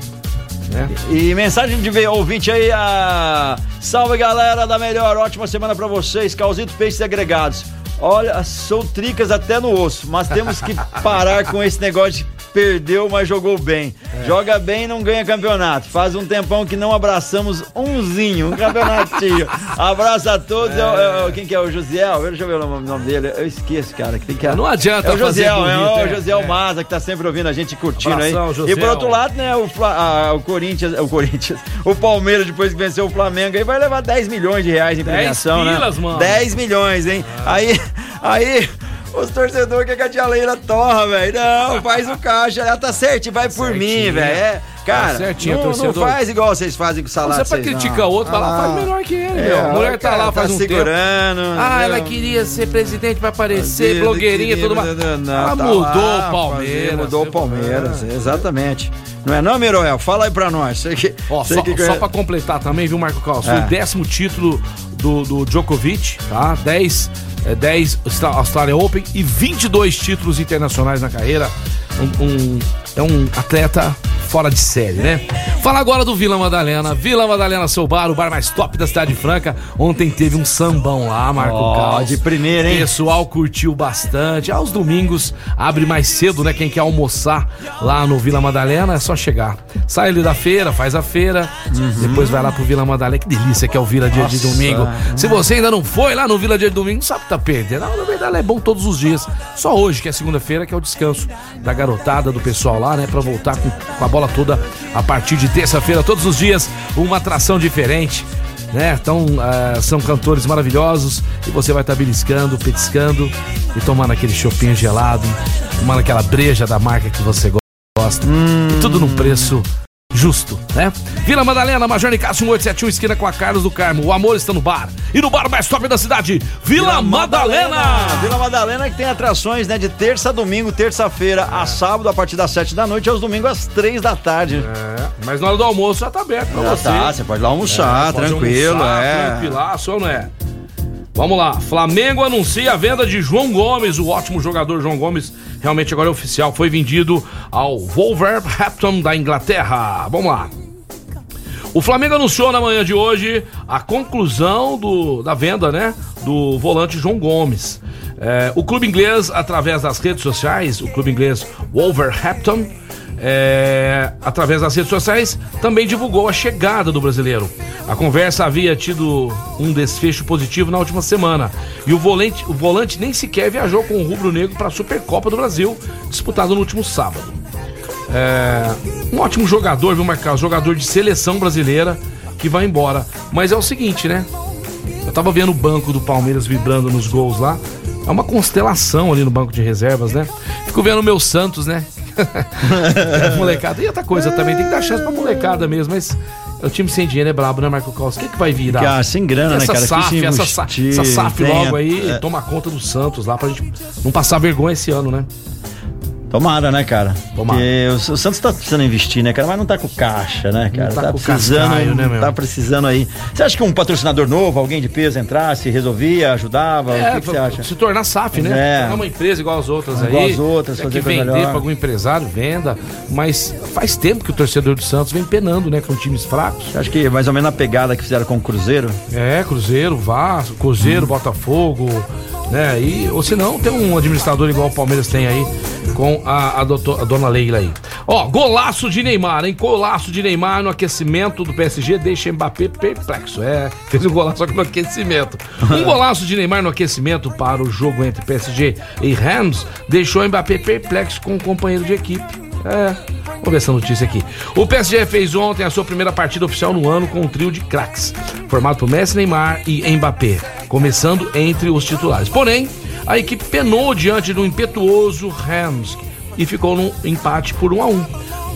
B: Né?
A: E mensagem de ouvinte aí, a... salve galera da melhor, ótima semana pra vocês, Calzito Peixes Agregados. Olha, sou tricas até no osso, mas temos que parar com esse negócio de perdeu, mas jogou bem. Joga bem e não ganha campeonato. Faz um tempão que não abraçamos umzinho, um campeonatinho. Abraço a todos. É o- é o- quem que é? O Josiel? Deixa eu ver o nome, o dele. Eu esqueço, cara. Que tem que...
B: Não adianta
A: É o
B: fazer
A: Josiel, é
B: bonito,
A: o
B: é.
A: Josiel
B: É.
A: Maza que tá sempre ouvindo a gente curtindo
B: Abração,
A: aí.
B: Josiel.
A: E por outro lado, né, o, ah, o Corinthians, o Corinthians, o Palmeiras depois que venceu o Flamengo aí vai levar 10 milhões de reais em
B: 10
A: premiação,
B: pilas,
A: né?
B: mano.
A: 10 milhões, hein? Aí, aí os torcedores querem que a tia Leila torra, velho. Não, faz o caixa, ela tá certo, vai por
B: Certinho.
A: mim, velho. É, cara,
B: certinho,
A: não, não faz igual vocês fazem com o salário.
B: Você pra criticar o outro, vai lá,
A: Ah,
B: faz melhor que ele,
A: é,
B: meu. A mulher tá lá faz um tempo.
A: segurando.
B: Ah, ela queria ser presidente pra aparecer,
A: Queria-
B: blogueirinha tudo mais.
A: não,
B: Ela
A: tá
B: mudou
A: lá,
B: o Palmeiras.
A: Mudou o
B: né?
A: Palmeiras, exatamente. Não é não, Miroel? Fala aí pra nós. Que,
B: Ó, só,
A: que
B: só pra completar também, viu, Marco Carlos? Foi
A: É.
B: o décimo título do, do Djokovic, tá? 10, é, 10 Austra- Australia Open e 22 títulos internacionais na carreira. Um, um- é um atleta fora de série, né? Fala agora do Vila Madalena. Vila Madalena, seu bar, o bar mais top da Cidade Franca. Ontem teve um sambão lá, Marco
A: Ó,
B: Carlos.
A: de primeira, hein?
B: Pessoal curtiu bastante. Aos domingos abre mais cedo, né? Quem quer almoçar lá no Vila Madalena é só chegar. Sai ali da feira, faz a feira, depois vai lá pro Vila Madalena. Que delícia que é o Vila Dia de
A: Nossa.
B: Domingo. Se você ainda não foi lá no Vila Dia de Domingo, não sabe que tá perdendo. Não, na verdade é bom todos os dias. Só hoje, que é segunda-feira, que é o descanso da garotada, do pessoal lá, né? Pra voltar com, com a bola toda a partir de terça-feira, todos os dias, uma atração diferente né? Então, ah, são cantores maravilhosos e você vai estar beliscando, petiscando e tomando aquele chopinho gelado, tomando aquela breja da marca que você gosta. E tudo num preço justo, né? Vila Madalena, Major Nicásio 1871, esquina com a Carlos do Carmo. O amor está no bar. E no bar mais top da cidade, Vila, Madalena.
A: Vila Madalena que tem atrações, né, de terça a domingo, terça-feira a sábado a partir das 7 da noite aos domingos às 3 da tarde.
B: É, mas na hora do almoço já tá aberto pra
A: Já
B: você.
A: tá, você pode ir lá almoçar,
B: É, pode
A: tranquilo,
B: almoçar,
A: é.
B: Tranquilaço, ou não é? Vamos lá, Flamengo anuncia a venda de João Gomes, o ótimo jogador João Gomes, realmente agora é oficial, foi vendido ao Wolverhampton da Inglaterra. Vamos lá. O Flamengo anunciou na manhã de hoje a conclusão do, da venda, né, do volante João Gomes. É, o clube inglês, através das redes sociais, o clube inglês Wolverhampton, é, através das redes sociais, também divulgou a chegada do brasileiro. A conversa havia tido um desfecho positivo na última semana e o volante, o volante nem sequer viajou com o rubro-negro para a Supercopa do Brasil, disputado no último sábado. É, um ótimo jogador, viu, Marcos? Jogador de seleção brasileira que vai embora. Mas é o seguinte, né? Eu tava vendo o banco do Palmeiras vibrando nos gols lá. É uma constelação ali no banco de reservas, né? Fico vendo o meu Santos, né? É, molecada. E outra coisa também, tem que dar chance pra molecada mesmo, mas é o time sem dinheiro é brabo, né, Marco Caos? O que, que vai virar?
A: Cara, sem grana, né,
B: essa
A: cara?
B: SAF,
A: Difícil
B: essa, essa SAF logo aí,
A: é.
B: toma conta do Santos lá pra gente não passar vergonha esse ano, né?
A: Tomara, né, cara?
B: Tomara.
A: Porque o, o Santos tá precisando investir, né, cara? Mas não tá com caixa, né, cara?
B: tá
A: tá
B: com
A: precisando,
B: cascaio, né, meu?
A: tá precisando aí. Você acha que um patrocinador novo, alguém de peso entrasse, resolvia, ajudava? o que, que você
B: pra-
A: acha?
B: Se tornar SAF, né?
A: É.
B: Tornar uma empresa igual as outras
A: Igual
B: aí.
A: as outras,
B: é
A: fazer
B: que
A: coisa
B: vender
A: melhor.
B: para algum empresário, venda. Mas faz tempo que o torcedor do Santos vem penando, né? Com times fracos.
A: Você acha que mais ou menos a pegada que fizeram com o Cruzeiro?
B: É, Cruzeiro, Vasco, Cruzeiro, Botafogo, né? E, ou se não, tem um administrador igual o Palmeiras tem aí, com a, a, doutor- a dona Leila aí. Ó, golaço de Neymar, hein? Golaço de Neymar no aquecimento do PSG deixa Mbappé perplexo. É, fez um golaço só que no aquecimento. Um golaço de Neymar no aquecimento para o jogo entre PSG e Rams deixou Mbappé perplexo com o companheiro de equipe. É, vamos ver essa notícia aqui. O PSG fez ontem a sua primeira partida oficial no ano com um trio de craques, formado por Messi, Neymar e Mbappé, começando entre os titulares. Porém, a equipe penou diante do impetuoso Rams e ficou num empate por 1 a 1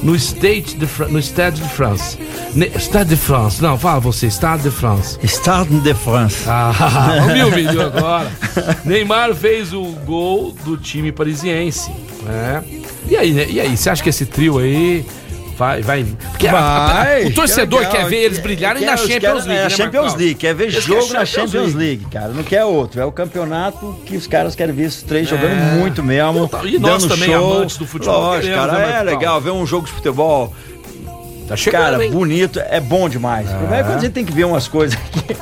B: no State de no Stade de France. Ne- Stade de France, não, fala você, Stade de France.
A: Stade de France.
B: Ah, ouviu o vídeo agora? Neymar fez o gol do time parisiense. né? E aí, né? E aí, você acha que esse trio aí vai. vai... Porque a- a-
A: Vai,
B: o torcedor
A: que
B: quer ver eles brilharem
A: Quer-
B: na Champions
A: caras-
B: League.
A: É,
B: né,
A: a Champions
B: Marcão?
A: League, quer ver
B: Eles
A: jogo
B: querem
A: na Champions League, cara. Não quer outro. É o campeonato que os caras querem ver esses três jogando muito mesmo.
B: E nós
A: dando
B: também,
A: show.
B: amantes do futebol,
A: Lógico, cara. É legal ver um jogo de futebol.
B: Tá chegando,
A: Cara,
B: hein?
A: bonito, é bom demais. O problema é quando gente tem que ver umas coisas que,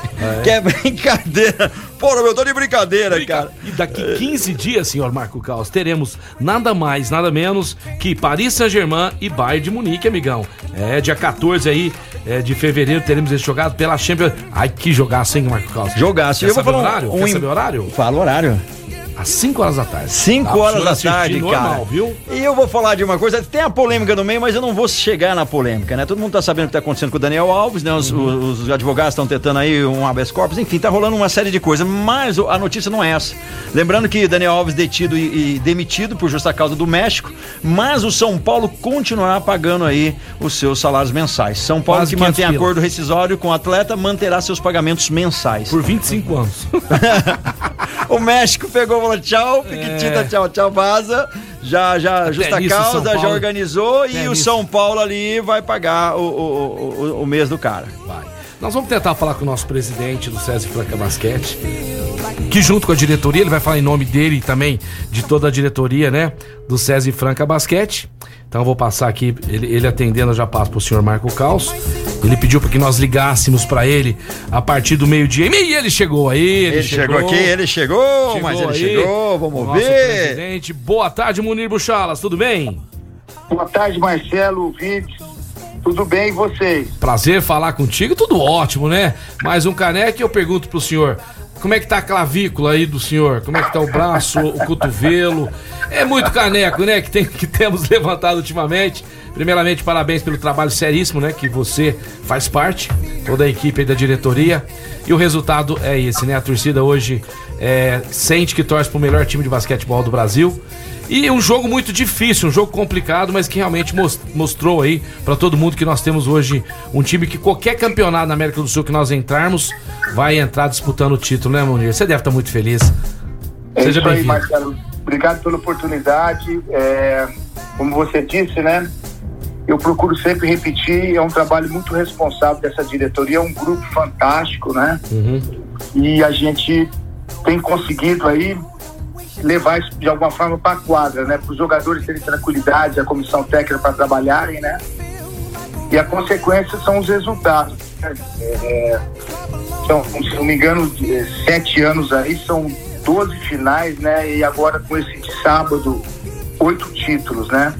A: que é brincadeira. Porra, meu, eu tô de brincadeira, cara.
B: E daqui 15 dias, senhor Marco Caos, teremos nada mais, nada menos que Paris Saint-Germain e Bayern de Munique, amigão. É, dia 14 aí é, de fevereiro teremos esse jogado pela Champions. Ai, que jogaço, hein, Marco Caos?
A: Jogaço.
B: Quer
A: Eu vou
B: saber o
A: falar
B: horário?
A: um
B: Quer saber o horário?
A: Fala o horário.
B: Às 5 horas da tarde.
A: 5
B: Dá pro
A: horas da tarde,
B: normal,
A: cara.
B: viu?
A: E eu vou falar de uma coisa, tem a polêmica no meio, mas eu não vou chegar na polêmica, né? Todo mundo tá sabendo o que tá acontecendo com o Daniel Alves, né? Os,
B: Uhum.
A: os- os advogados estão tentando aí um habeas corpus, enfim, tá rolando uma série de coisas, mas a notícia não é essa. Lembrando que Daniel Alves detido e, e demitido por justa causa do México, mas o São Paulo continuará pagando aí os seus salários mensais. São Paulo
B: Quase
A: que mantém
B: 500 pila.
A: acordo rescisório com o atleta manterá seus pagamentos mensais.
B: Por 25 anos.
A: O México pegou falou tchau, piquitita, tchau, tchau, vaza. Já, já, justa
B: nisso, É.
A: Causa, já organizou e
B: Até
A: o
B: nisso.
A: São Paulo ali vai pagar o, o, o, o mês do cara.
B: Vai. Nós vamos tentar falar com o nosso presidente do César Franca Basquete, que junto com a diretoria, ele vai falar em nome dele e também de toda a diretoria, né, do César Franca Basquete. Então eu vou passar aqui, ele, ele atendendo, eu já passo pro senhor Marco Caos. Ele pediu para que nós ligássemos para ele a partir do meio-dia. E ele chegou aí, ele,
A: Ele, chegou, aqui, ele chegou,
B: chegou
A: mas ele
B: aí.
A: chegou, vamos
B: Nosso
A: ver.
B: presidente. Boa tarde, Munir Buchalas, tudo bem?
F: Boa tarde, Marcelo, ouvintes. Tudo bem e vocês?
B: Prazer falar contigo, tudo ótimo, né? Mais um caneco e eu pergunto pro senhor, como é que tá a clavícula aí do senhor? Como é que tá o braço, o cotovelo? É muito caneco, né, que, tem, que temos levantado ultimamente. Primeiramente, parabéns pelo trabalho seríssimo, né, que você faz parte, toda a equipe da diretoria. E o resultado é esse, né? A torcida hoje é, sente que torce pro melhor time de basquetebol do Brasil. E um jogo muito difícil, um jogo complicado, mas que realmente mostrou aí para todo mundo que nós temos hoje um time que qualquer campeonato na América do Sul que nós entrarmos vai entrar disputando o título, né, Munir? Você deve estar muito feliz.
F: É Seja Marcelo. Obrigado pela oportunidade. É, como você disse, né? Eu procuro sempre repetir, é um trabalho muito responsável dessa diretoria, é um grupo fantástico, né? Uhum. E a gente tem conseguido aí levar isso de alguma forma para a quadra, né? Para os jogadores terem tranquilidade, a comissão técnica para trabalharem, né? E a consequência são os resultados. Né? É, são, se não me engano, sete anos aí, são 12 finais, né? E agora com esse de sábado, oito títulos, né?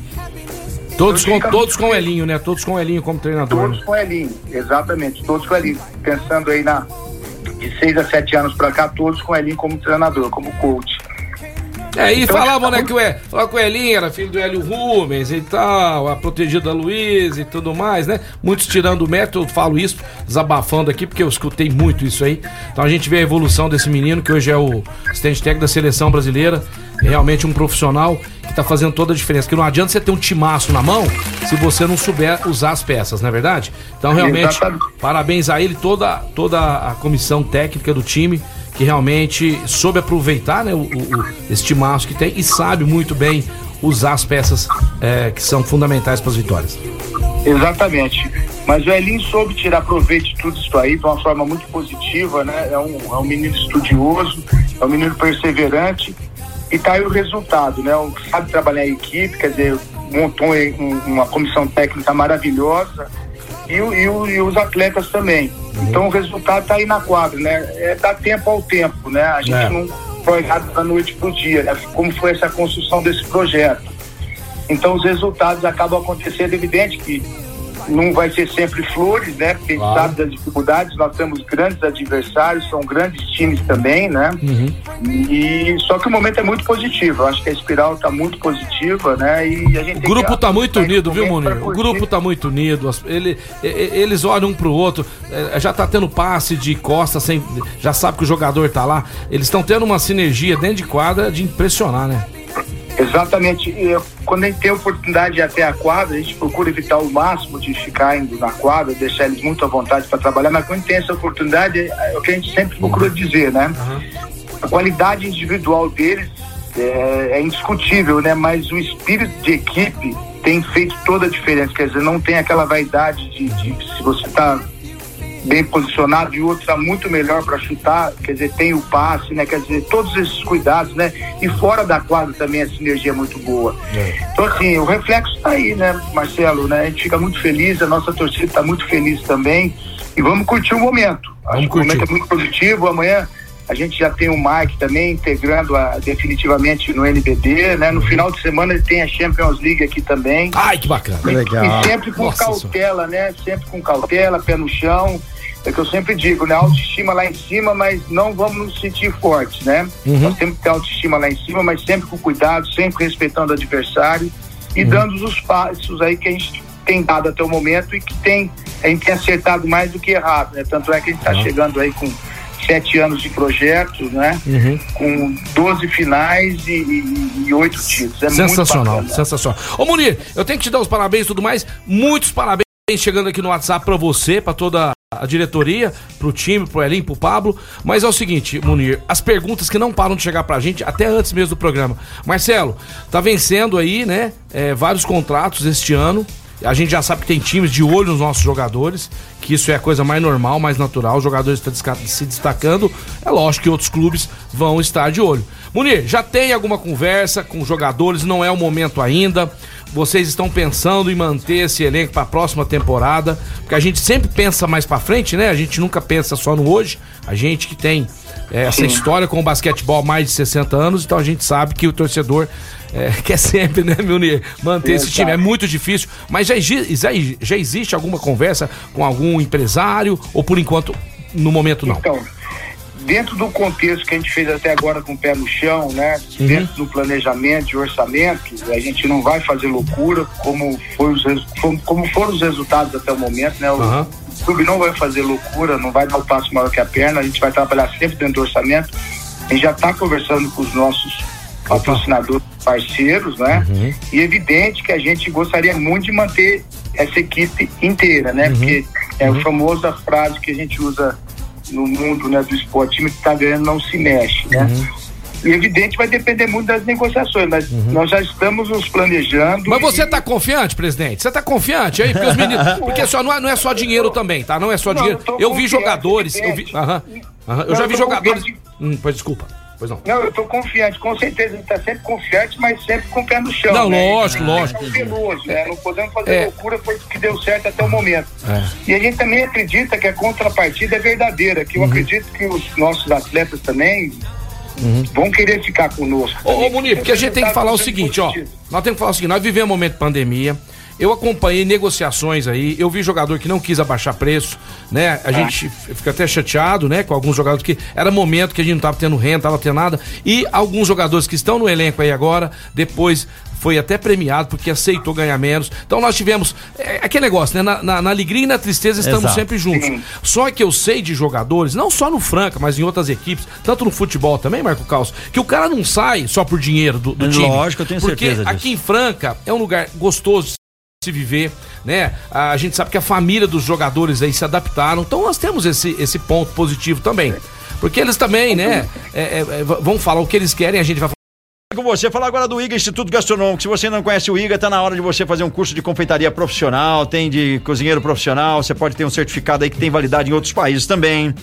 B: Todos com, todos com Elinho, né? Todos com Elinho como treinador.
F: Todos com Elinho, exatamente. Todos com Elinho. Pensando aí na de seis a sete anos para cá, todos com Elinho como treinador, como coach.
B: É, e então, falavam, né, que o, falava que o Elinho era filho do Hélio Rubens e tal, a protegida Luiz e tudo mais, né? Muitos tirando o mérito, eu falo isso, desabafando aqui, porque eu escutei muito isso aí. Então a gente vê a evolução desse menino, que hoje é o assistente técnico da seleção brasileira, é realmente um profissional que tá fazendo toda a diferença. Que não adianta você ter um timaço na mão se você não souber usar as peças, não é verdade? Então, realmente, parabéns a ele, toda, toda a comissão técnica do time que realmente soube aproveitar né, o, o, esse timaço que tem e sabe muito bem usar as peças é, que são fundamentais para as vitórias.
F: Exatamente. Mas o Elinho soube tirar proveito de tudo isso aí de uma forma muito positiva, né? É um, é um menino estudioso, é um menino perseverante e tá aí o resultado, né? Sabe trabalhar em equipe, quer dizer, montou uma comissão técnica maravilhosa e, e, e os atletas também. Então o resultado está aí na quadra, né? É dar tempo ao tempo, né? A gente é. não foi errado da noite para o dia, né? Como foi essa construção desse projeto. Então os resultados acabam acontecendo, evidente que não vai ser sempre flores, né? Porque claro. a gente sabe das dificuldades, nós temos grandes adversários, são grandes times também, né? Uhum. E só que o momento é muito positivo. Eu acho que a espiral está muito positiva, né? E a gente
B: o grupo está muito unido, viu, Munir? O grupo está muito unido. Ele, eles olham um pro outro. É, já está tendo passe de costa, sem, já sabe que o jogador está lá. Eles estão tendo uma sinergia dentro de quadra de impressionar, né?
F: Exatamente. E quando a gente tem a oportunidade de ir até a quadra, a gente procura evitar o máximo de ficar indo na quadra, deixar eles muito à vontade para trabalhar, mas quando tem essa oportunidade, é o que a gente sempre procura dizer, né? A qualidade individual deles é, é, indiscutível, né? Mas o espírito de equipe tem feito toda a diferença. Quer dizer, não tem aquela vaidade de, de se você está bem posicionado e o outro está muito melhor para chutar, quer dizer, tem o passe, né? Quer dizer, todos esses cuidados, né? E fora da quadra também a sinergia é muito boa. É. Então, assim, o reflexo está aí, né, Marcelo, né? A gente fica muito feliz, a nossa torcida está muito feliz também. E vamos curtir o momento. Vamos Acho curtir. que o momento é muito positivo. Amanhã a gente já tem o Mike também integrando a, definitivamente no NBD, né? No final de semana ele tem a Champions League aqui também.
B: Ai, que bacana.
F: E, Legal. e sempre com Nossa cautela, senhora. né? Sempre com cautela, pé no chão é que eu sempre digo, né? Autoestima lá em cima, mas não vamos nos sentir fortes, né? Uhum. Nós temos que ter autoestima lá em cima, mas sempre com cuidado, sempre respeitando o adversário e uhum. dando os passos aí que a gente tem dado até o momento e que tem, a gente tem acertado mais do que errado, né? Tanto é que a gente está uhum. chegando aí com sete anos de projeto, né? Uhum. Com 12 finais e oito títulos. É
B: sensacional, sensacional. Ô Munir, eu tenho que te dar os parabéns e tudo mais. Muitos parabéns chegando aqui no WhatsApp para você, para toda a diretoria, pro time, pro Elim, pro Pablo. Mas é o seguinte, Munir, as perguntas que não param de chegar pra gente, até antes mesmo do programa. Marcelo, tá vencendo aí, né? É, vários contratos este ano. A gente já sabe que tem times de olho nos nossos jogadores, que isso é a coisa mais normal, mais natural. Os jogadores estão se destacando. É lógico que outros clubes vão estar de olho. Munir, já tem alguma conversa com os jogadores? Não é o momento ainda vocês estão pensando em manter esse elenco para a próxima temporada? Porque a gente sempre pensa mais para frente, né? A gente nunca pensa só no hoje. A gente que tem é, essa Sim. história com o basquetebol há mais de 60 anos, então a gente sabe que o torcedor é, quer sempre, né, Milnir, manter esse time. É muito difícil, mas já, já, já existe alguma conversa com algum empresário ou por enquanto, no momento não?
F: Então, dentro do contexto que a gente fez até agora com o pé no chão, né? Uhum. Dentro do planejamento e orçamento, a gente não vai fazer loucura, como, foi os, como foram os resultados até o momento, né? O, uhum. clube não vai fazer loucura, não vai dar o passo maior que a perna, a gente vai trabalhar sempre dentro do orçamento. A gente já está conversando com os nossos patrocinadores parceiros, né?
A: Uhum.
F: E evidente que a gente gostaria muito de manter essa equipe inteira, né?
A: Uhum.
F: Porque é o famoso a frase que a gente usa no mundo né, do esporte, time que está ganhando não se mexe, né?
A: Uhum.
F: E evidente vai depender muito das negociações, mas nós já estamos nos planejando.
B: Mas você
F: e-
B: tá confiante, presidente? Você tá confiante aí? Porque os meninos. Porque só, não, é, não é só dinheiro também, tá? Não é só
F: Não,
B: dinheiro.
F: eu
B: Eu vi jogadores. Eu vi.
F: evidente.
B: Aham. aham, Eu
F: Não,
B: já vi jogadores. Hum, pois desculpa. Pois não.
F: Não, eu estou confiante, com certeza. A gente está sempre confiante, mas sempre com o pé no chão.
B: Não,
F: né?
B: lógico,
F: gente
B: lógico.
F: é cauteloso, né? Não podemos fazer
B: É.
F: loucura porque deu certo até o momento.
B: É.
F: E a gente também acredita que a contrapartida é verdadeira, que eu
B: Uhum.
F: acredito que os nossos atletas também vão querer ficar conosco.
B: Uhum. Ô, ô Munir, porque a gente tem que falar o seguinte, ó.
F: positivos.
B: Nós temos que falar o seguinte, nós vivemos um momento de pandemia. Eu acompanhei negociações aí, eu vi jogador que não quis abaixar preço, né? A gente fica até chateado, né? Com alguns jogadores que era momento que a gente não tava tendo renda, tava tendo nada. E alguns jogadores que estão no elenco aí agora, depois foi até premiado porque aceitou ganhar menos. Então nós tivemos é, aquele negócio, né? Na, na- na alegria e na tristeza estamos
A: Exato.
B: sempre juntos.
F: Sim.
B: Só que eu sei de jogadores, não só no Franca, mas em outras equipes, tanto no futebol também, Marco Caos, que o cara não sai só por dinheiro do, do time.
A: Lógico, eu tenho
B: Porque
A: certeza disso.
B: aqui em Franca é um lugar gostoso se viver, né? A gente sabe que a família dos jogadores aí se adaptaram, então nós temos esse, esse ponto positivo também. Porque eles também, né, é, é, é, vão falar o que eles querem, a gente vai
A: com você, falar agora do IGA Instituto Gastronômico. Se você não conhece o IGA, tá na hora de você fazer um curso de confeitaria profissional, tem de cozinheiro profissional, você pode ter um certificado aí que tem validade em outros países também.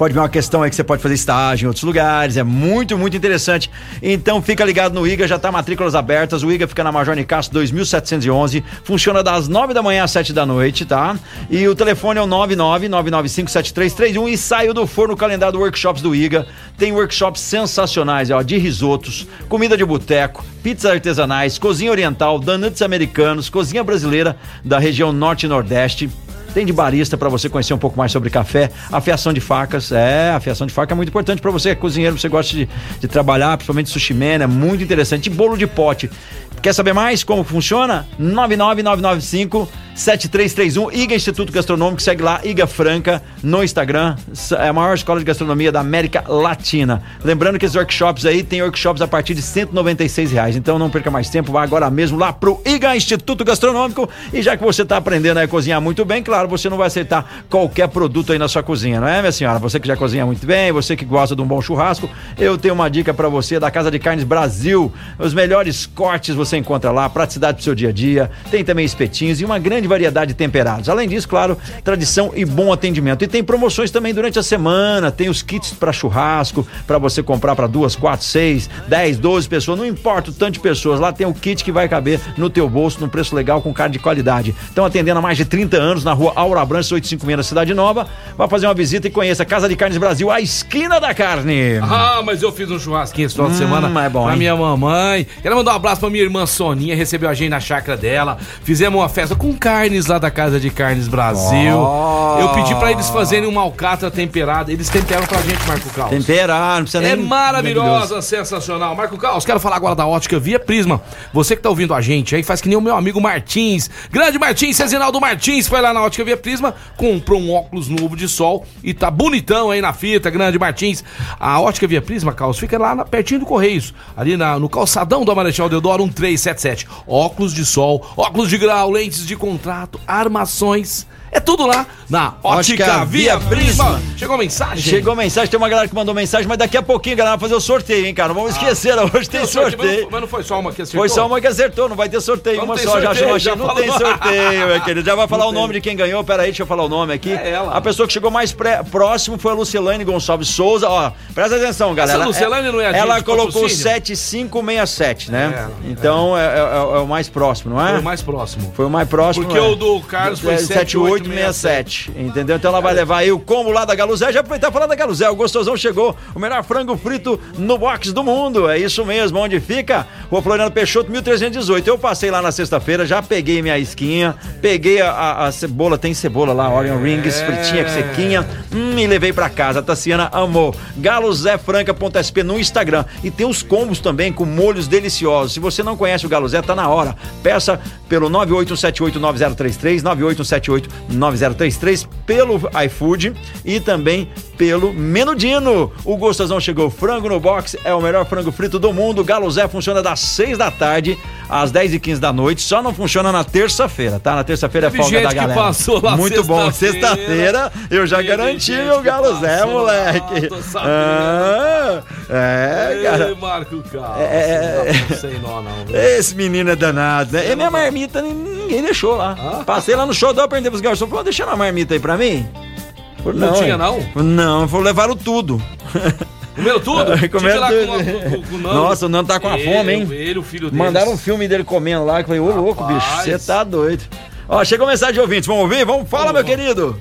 A: Pode ver uma questão aí que você pode fazer estágio em outros lugares, é muito, muito interessante. Então fica ligado no IGA, já tá matrículas abertas. O IGA fica na Major Nicasso 2711, funciona das 9 da manhã às 7 da noite, tá? E o telefone é o 999957331 e saiu do forno o calendário workshops do IGA. Tem workshops sensacionais, ó, de risotos, comida de boteco, pizzas artesanais, cozinha oriental, donuts americanos, cozinha brasileira da região norte e nordeste. Tem de barista para você conhecer um pouco mais sobre café, afiação de facas. É, afiação de faca é muito importante para você, é cozinheiro, você gosta de, de trabalhar, principalmente sushi man, é muito interessante. E bolo de pote. Quer saber mais como funciona? 99995 7331 IGA Instituto Gastronômico, segue lá, IGA Franca no Instagram. É a maior escola de gastronomia da América Latina. Lembrando que esses workshops aí tem workshops a partir de 196 reais. Então não perca mais tempo, vá agora mesmo lá pro IGA Instituto Gastronômico. E já que você tá aprendendo a cozinhar muito bem, claro, você não vai aceitar qualquer produto aí na sua cozinha, não é, minha senhora? Você que já cozinha muito bem, você que gosta de um bom churrasco, eu tenho uma dica para você da Casa de Carnes Brasil. Os melhores cortes você encontra lá, praticidade pro seu dia a dia. Tem também espetinhos e uma grande variedade de temperados. Além disso, claro, tradição e bom atendimento. E tem promoções também durante a semana. Tem os kits para churrasco, para você comprar para duas, quatro, seis, dez, doze pessoas. Não importa o tanto de pessoas. Lá tem o kit que vai caber no teu bolso, num preço legal, com carne de qualidade. Estão atendendo há mais de 30 anos na rua Aura Branches 856 na Cidade Nova. Vá fazer uma visita e conheça a Casa de Carnes Brasil, a esquina da carne.
B: Ah, mas eu fiz um churrasquinho esse final de
A: Hum,
B: semana
A: é bom,
B: pra
A: hein?
B: minha mamãe. Quero mandar um abraço pra minha irmã Soninha, recebeu a gente na chácara dela. Fizemos uma festa com carnes lá da Casa de Carnes Brasil.
A: Oh.
B: Eu pedi pra eles fazerem uma alcatra temperada. Eles temperam pra gente, Marco Caos.
A: Temperar, não precisa
B: É
A: nem.
B: maravilhosa, sensacional. Marco Caos, quero falar agora da ótica Via Prisma. Você que tá ouvindo a gente aí, faz que nem o meu amigo Martins. Grande Martins, Cezinaldo Martins, foi lá na ótica Via Prisma, comprou um óculos novo de sol e tá bonitão aí na fita, grande Martins. A ótica Via Prisma, Caos, fica lá na- pertinho do Correios, ali na- no calçadão do Marechal Deodoro 1377. Óculos de sol, óculos de grau, lentes de contrato, armações. É tudo lá na Ótica,
A: Ótica
B: Via, Prisma.
A: Prisma.
B: Chegou mensagem?
A: Chegou mensagem, tem uma galera que mandou mensagem, mas daqui a pouquinho, galera, vai fazer o sorteio, hein, cara? Vamos ah. esquecer, hoje tem,
B: sorteio.
A: sorteio.
B: Mas, não, foi só uma que acertou?
A: Foi só uma que acertou, não vai ter sorteio.
B: Então
A: uma só,
B: sorteio,
A: já,
B: já, já
A: Não
B: falou.
A: tem sorteio, meu querido. Já vai falar
B: não
A: o nome tem. de quem ganhou, peraí, deixa eu falar o nome aqui.
B: É ela.
A: A pessoa que chegou mais pré, próximo foi a Lucilane Gonçalves Souza. Ó, presta atenção, galera.
B: Essa Lucilane é, não é a
A: gente,
B: Ela
A: colocou 7567, né?
B: É, é,
A: então é. É, é, o mais próximo, não é?
B: Foi o mais próximo.
A: Foi o mais próximo.
B: Porque
A: é.
B: o do Carlos foi
A: é, 78. 867, entendeu? Então ela vai levar aí o combo lá da Galuzé. Já aproveitar falar da Galuzé. O gostosão chegou, o melhor frango frito no box do mundo. É isso mesmo, onde fica? O Floriano Peixoto 1318. Eu passei lá na sexta-feira, já peguei minha esquinha, peguei a, a, a cebola, tem cebola lá, Orion Rings, é. fritinha, sequinha, hum, e levei para casa. A Tassiana amou. galozéfranca.sp no Instagram. E tem os combos também com molhos deliciosos. Se você não conhece o Galuzé, tá na hora. Peça pelo 981789033, 98178 9033 pelo iFood e também pelo Menudino. O gostosão chegou, frango no box, é o melhor frango frito do mundo. Galo Zé funciona das 6 da tarde às 10 e 15 da noite, só não funciona na terça-feira, tá? Na terça-feira é folga da galera.
B: passou lá
A: Muito bom,
B: sexta-feira.
A: eu já garanti meu
B: que
A: Galo Zé,
B: lá,
A: moleque.
B: tô sabendo.
A: Ah, é, cara.
B: Ei, Marco Carlos.
A: É,
B: Não sei não, não. viu?
A: Esse menino é danado, né? E minha marmita nin- ninguém deixou lá.
B: Ah?
A: Passei lá no show, deu perguntei pros garçons, falou, deixa na marmita aí pra mim. Falei,
B: Não tinha,
A: é.
B: não?
A: Não, falou, levaram tudo.
B: Comeram tudo? Tinha lá
A: tudo.
B: com- com- com o Nando.
A: Nossa, o Nando tá com a fome, hein?
B: Ele, o filho dele.
A: Mandaram um filme dele comendo lá, que eu falei, ô louco, bicho,
B: Rapaz.
A: você tá doido. Ó, chegou mensagem de ouvintes, vamos ouvir? Vamos, fala, meu querido.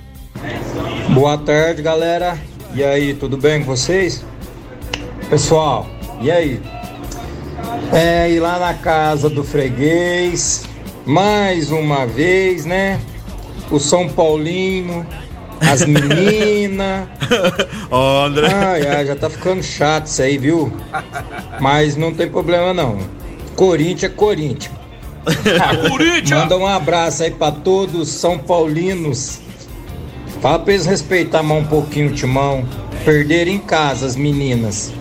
G: Boa tarde, galera. E aí, tudo bem com vocês? Pessoal, e aí? É, ir lá na casa do freguês, mais uma vez, né? O São Paulino, as meninas.
A: Ó, André.
G: Ai, ai, já tá ficando chato isso aí, viu? Mas não tem problema não. Corinthians é Corinthians.
B: Corinthians!
G: Manda um abraço aí pra todos os São Paulinos. Fala pra eles respeitar mais um pouquinho o timão. Perderam em casa as meninas.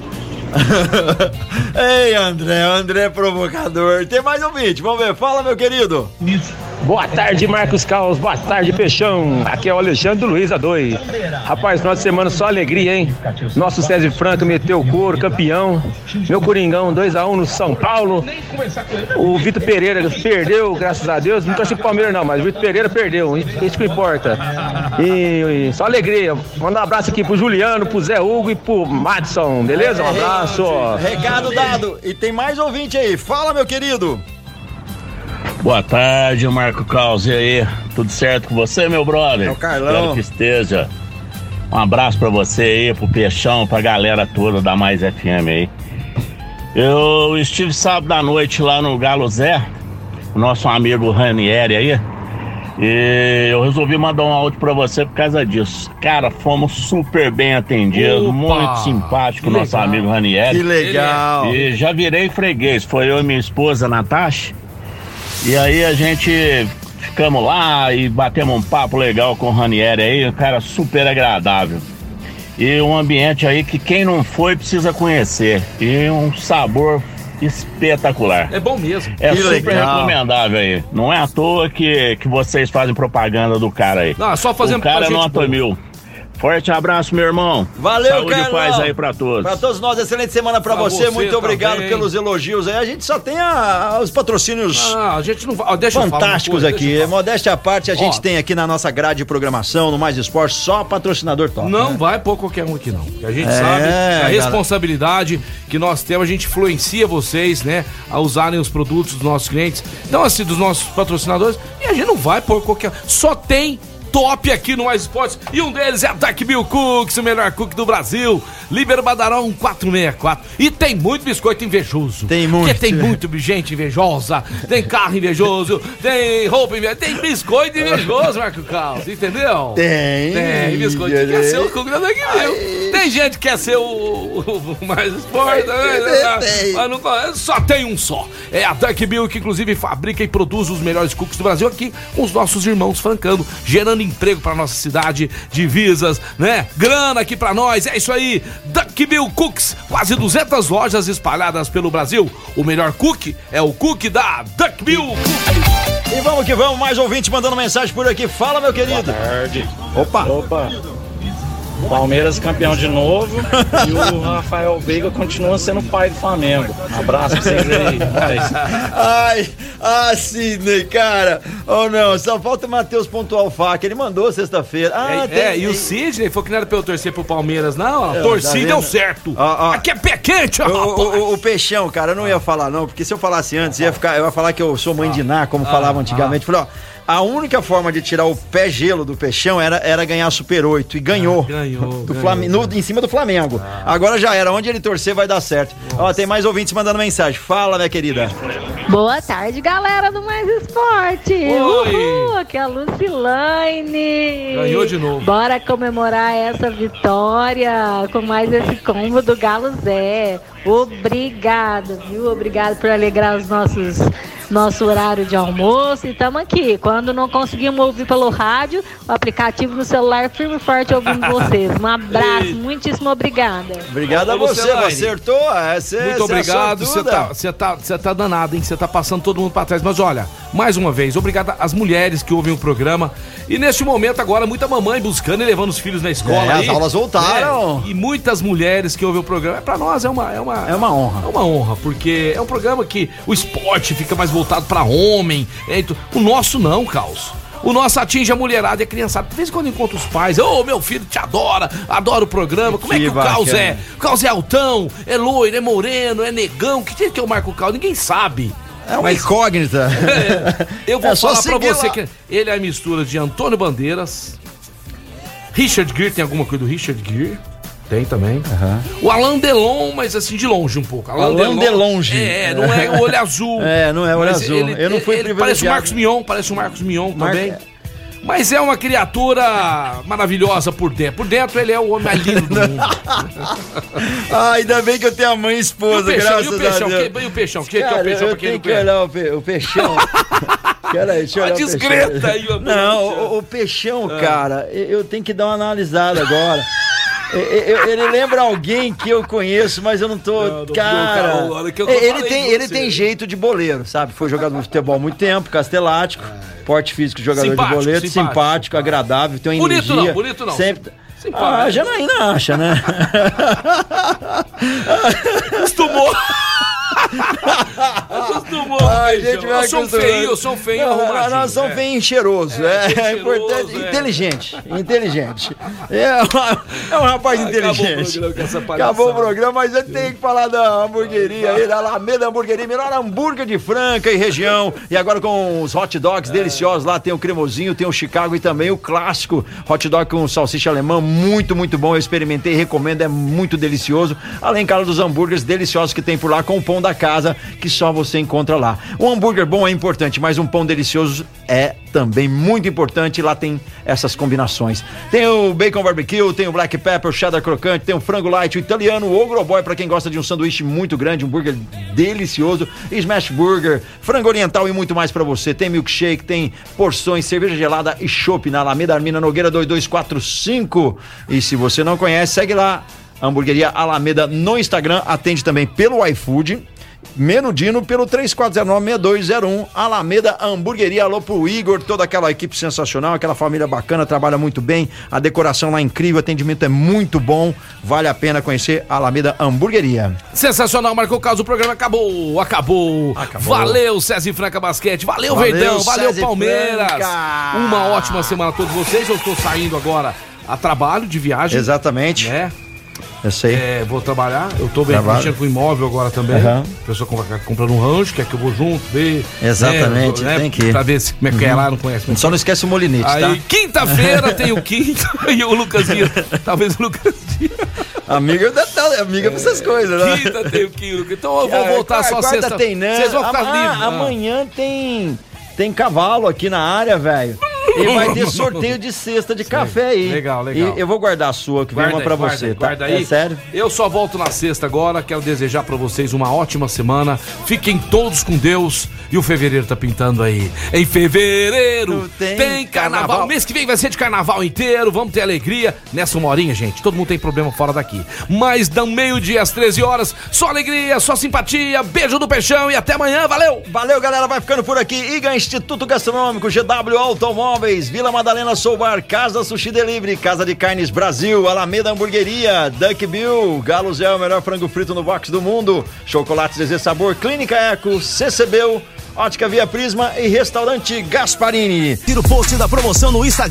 A: Ei, André, André é provocador. Tem mais ouvinte, vamos ver. Fala, meu querido.
H: Boa tarde, Marcos Caos. Boa tarde, Peixão. Aqui é o Alexandre Luiz A2. Rapaz, final de semana só alegria, hein? Nosso César Franco meteu o couro, campeão. Meu Coringão 2x1 no São Paulo. O Vitor Pereira perdeu, graças a Deus. Não torci pro Palmeiras, não, mas o Vitor Pereira perdeu. Isso que importa. E, e só alegria. Manda um abraço aqui pro Juliano, pro Zé Hugo e pro Madison, beleza? Um abraço.
A: Recado dado. E tem mais ouvinte aí. Fala, meu querido.
I: Boa tarde, Marco Caos. E aí, tudo certo com você, meu brother?
A: É o Carlão.
I: Espero que esteja. Um abraço pra você aí, pro Peixão, pra galera toda da Mais FM aí. Eu estive sábado à noite lá no Galo Zé, o nosso amigo Ranieri aí. E eu resolvi mandar um áudio pra você por causa disso. Cara, fomos super bem atendidos,
B: Opa!
I: muito simpático nosso
B: legal.
I: amigo Ranieri.
A: Que legal.
I: E já virei freguês. Foi eu e minha esposa, Natasha. E aí a gente ficamos lá e batemos um papo legal com o Ranieri aí, um cara super agradável. E um ambiente aí que quem não foi precisa conhecer. E um sabor espetacular.
B: É bom mesmo.
I: É
A: Que
I: super
A: legal.
I: recomendável aí. Não é à toa que, que vocês fazem propaganda do cara aí.
B: Não, é só fazendo
I: o cara
B: gente
I: nota
B: boa.
I: mil. Forte abraço, meu irmão.
A: Valeu,
I: Saúde e
A: Carlão.
I: paz aí pra todos.
A: Pra todos nós, excelente semana pra
B: Pra
A: você.
B: você
A: Muito obrigado
B: também.
A: pelos elogios aí. A gente só tem a- os patrocínios.
B: Ah, a gente não vai. Deixa
A: Fantásticos
B: coisa,
A: aqui.
B: deixa.
A: Modéstia à parte, a gente
B: Ó.
A: tem aqui na nossa grade de programação, no Mais Esporte, só patrocinador top.
B: Não
A: né?
B: vai pôr qualquer um aqui, não. Porque a gente
A: É,
B: sabe a
A: cara.
B: responsabilidade que nós temos, a gente influencia vocês, né, a usarem os produtos dos nossos clientes. Então, assim, dos nossos patrocinadores, e a gente não vai pôr qualquer. Só tem top aqui no Mais Esportes. E um deles é a Duck Bill Cooks, o melhor cookie do Brasil. Líbero Badarão 464. E tem muito biscoito invejoso.
A: Tem muito.
B: Porque tem muito gente invejosa. Tem carro invejoso. Tem roupa invejosa. Tem biscoito invejoso, Marco Carlos. Entendeu?
A: Tem.
B: Tem biscoito que quer ser o cookie da Duck Bill. Tem gente que quer ser o, o- o mais esporte, né?
A: Tem.
B: Mas não- só tem um só. É a Duck Bill que inclusive fabrica e produz os melhores cookies do Brasil aqui com os nossos irmãos francando, gerando emprego para nossa cidade, divisas, né? Grana aqui para nós. É isso aí. Duck Bill Cookies, quase 200 lojas espalhadas pelo Brasil. O melhor cookie é o cookie da Duck Bill.
A: E vamos que vamos, mais ouvinte mandando mensagem por aqui. Fala, meu querido.
J: tarde.
A: Opa.
J: Opa. Palmeiras campeão de novo e o Rafael Veiga continua sendo pai do Flamengo. Um abraço pra vocês aí. Nós.
A: Ai, ah, Sidney, cara. Oh, não, só falta o Matheus pontual faca. Ele mandou sexta-feira. Ah,
B: é,
A: tem-
B: é, e o Sidney foi que não era pra eu torcer pro Palmeiras, não.
A: É,
B: A torcida
A: tá vendo?
B: deu certo.
A: Ó, ó.
B: Aqui é pé quente, ó,
A: O, o- o- o Peixão, cara, eu não ia falar não, porque se eu falasse antes, ia ficar, eu ia falar que eu sou mãe de Ná, como
B: Ah,
A: falava antigamente. Falei, ó, a única forma de tirar o pé gelo do Peixão era, era ganhar Super 8 e ganhou.
B: Ah, ganhou,
A: Do
B: ganhou.
A: Flamengo, no- em cima do Flamengo. Agora já era, onde ele torcer vai dar certo. Ó, tem mais ouvintes mandando mensagem. Fala, minha querida.
K: Boa tarde, galera do Mais Esporte.
B: Oi.
K: Uhul, aqui é a Lucilane.
B: Ganhou de novo.
K: Bora comemorar essa vitória com mais esse combo do Galo Zé. Obrigado, viu? Obrigado por alegrar os nossos nosso horário de almoço e estamos aqui. Quando não conseguimos ouvir pelo rádio, o aplicativo no celular firme e forte ouvindo vocês. Um abraço, muitíssimo obrigada.
A: Obrigado a você, você acertou. é, Você,
B: Muito
A: você
B: obrigado.
A: é
B: Você tá, você tá, você tá danado, hein? Você tá passando todo mundo pra trás. Mas olha, mais uma vez, obrigado às mulheres que ouvem o programa. E neste momento agora, muita mamãe buscando e levando os filhos na escola.
A: É, as
B: aí,
A: aulas voltaram.
B: né? E muitas mulheres que ouvem o programa. Pra nós é uma, é uma,
A: É uma honra.
B: é uma honra, porque é um programa que o esporte fica mais voltado pra homem. é, então, o nosso não, Caos. O nosso atinge a mulherada e a criançada. De vez em quando encontra os pais. Ô, meu filho te adora, adora o programa. Como é
A: Que
B: que o Caos é? O Caos é altão, é loiro, é moreno, é negão. Que jeito que eu marco o Caos? Ninguém sabe.
A: É uma
B: Mas-
A: incógnita.
B: Eu vou
A: É
B: falar pra você
A: lá.
B: que ele é a mistura de Antônio Bandeiras, Richard Gere, tem alguma coisa do Richard Gere? Tem também. O Alain Delon, mas assim, de longe um pouco.
A: Alain Delonge.
B: É, não é o olho azul.
A: É, não é o olho azul.
B: ele-
A: Eu não fui
B: ele Parece o. Marcos Mion, parece o Marcos Mion
A: Mar-
B: também. Mas é uma criatura maravilhosa por dentro. Por dentro ele é o homem mais lindo do mundo.
A: Ah, ainda bem que eu tenho a mãe e
B: E o
A: esposa,
B: peixão,
A: graças
B: e o peixão?
A: a Deus.
B: Que, e o peixão? Que, que é o
A: Cara,
B: peixão
A: eu
B: pra quem
A: tenho
B: não
A: que olhar o, pe- o peixão. Peraí, deixa eu olhar o
B: discreta
A: peixão.
B: aí.
A: Não, o, o peixão,
B: Ah.
A: cara, eu tenho que dar uma analisada agora. Ele lembra alguém que eu conheço, mas eu não tô.
B: Não,
A: cara,
B: que eu
A: ele, tem, ele tem jeito de boleiro, sabe? Foi jogador de futebol há muito tempo, castelático, porte físico de jogador
B: Simpático,
A: de boleiro, simpático,
B: simpático.
A: agradável, tem uma
B: Bonito
A: energia.
B: não, bonito não.
A: Sempre...
B: Simpático.
A: Ah, a Janaína acha, né?
B: Acostumou. Acostumou. Feijão.
A: gente vai
B: eu sou
A: acostumando.
B: feio, eu sou feio
A: Não,
B: arrumadinho.
A: Nós somos
B: é.
A: feio e cheiroso.
B: É,
A: É, é importante.
B: é.
A: Inteligente. Inteligente. É, uma- é um rapaz
B: Acabou o
A: inteligente.
B: programa com essa palhaçada.
A: Acabou o programa, mas eu tenho que falar da hamburgueria aí, da Alameda Hamburgueria, melhor hambúrguer de Franca e região. E agora com os hot dogs deliciosos lá, tem o cremosinho, tem o Chicago e também o clássico hot dog com salsicha alemã, muito, muito bom. Eu experimentei, recomendo, é muito delicioso. Além, cara, dos hambúrgueres deliciosos que tem por lá com o pão da casa, que só você encontra lá. Um hambúrguer bom é importante, mas um pão delicioso é também muito importante. Lá tem essas combinações. Tem o bacon barbecue, tem o black pepper, o cheddar crocante, tem o frango light, o italiano, o ogro boy para quem gosta de um sanduíche muito grande, um burger delicioso, smash burger, frango oriental e muito mais para você. Tem milkshake, tem porções, cerveja gelada e chopp na Alameda Armina Nogueira 2245. E se você não conhece, segue lá. Hamburgueria Alameda no Instagram, atende também pelo iFood. Menudino pelo 3409-6201, Alameda Hamburgueria. Alô pro Igor, toda aquela equipe sensacional, aquela família bacana, trabalha muito bem. A decoração lá é incrível, o atendimento é muito bom. Vale a pena conhecer a Alameda Hamburgueria.
B: Sensacional, marcou caso, o programa acabou, acabou.
A: Acabou.
B: Valeu, César e Franca Basquete, valeu,
A: Valeu,
B: Verdão, valeu,
A: César
B: Palmeiras.
A: Franca.
B: Uma ótima semana a todos vocês. Eu estou saindo agora a trabalho de viagem.
A: Exatamente.
B: Né?
A: Eu sei.
B: É, vou trabalhar. Eu tô bem mexendo com imóvel agora também.
A: Aham.
B: A pessoa compra- comprando um rancho, quer que eu vou junto, ver.
A: Exatamente,
B: né,
A: tem que ir.
B: Pra ver se, como é que é lá, não conhece. muito.
A: Só não esquece o molinete,
B: Aí,
A: tá?
B: quinta-feira tem o quinto e o Lucas Dias. Talvez o Lucas Dias.
A: Amiga, da- da- amiga pra essas coisas, né?
B: Quinta tem o quinto. Então eu vou voltar
A: quarta-
B: só
A: quarta
B: sexta.
A: tem, né?
B: Vocês vão ficar livres. Ah.
A: Amanhã tem tem cavalo aqui na área, velho. E vai ter sorteio de cesta de café aí.
B: Legal, legal.
A: E eu vou guardar a sua, que vem
B: Guarda
A: uma pra
B: guarda
A: você,
B: aí,
A: tá?
B: guarda aí.
A: É sério?
B: Eu só volto na sexta agora. Quero desejar pra vocês uma ótima semana. Fiquem todos com Deus. E o fevereiro tá pintando aí. Em fevereiro
A: Tem
B: tem, carnaval.
A: carnaval.
B: Mês que vem vai ser de carnaval inteiro. Vamos ter alegria nessa uma horinha, gente. Todo mundo tem problema fora daqui. Mas dão meio-dia às 13 horas. Só alegria, só simpatia. Beijo do peixão e até amanhã. Valeu!
A: Valeu, galera. Vai ficando por aqui. IGA Instituto Gastronômico, GW Automóveis, Vila Madalena Soubar, Casa Sushi Delivery, Casa de Carnes Brasil, Alameda Hamburgueria, Duck Bill, Galo Zé, o melhor frango frito no box do mundo, Chocolate Zezé Sabor, Clínica Eco, CCBU, Ótica Via Prisma e Restaurante Gasparini.
L: Tira o post da promoção no Instagram.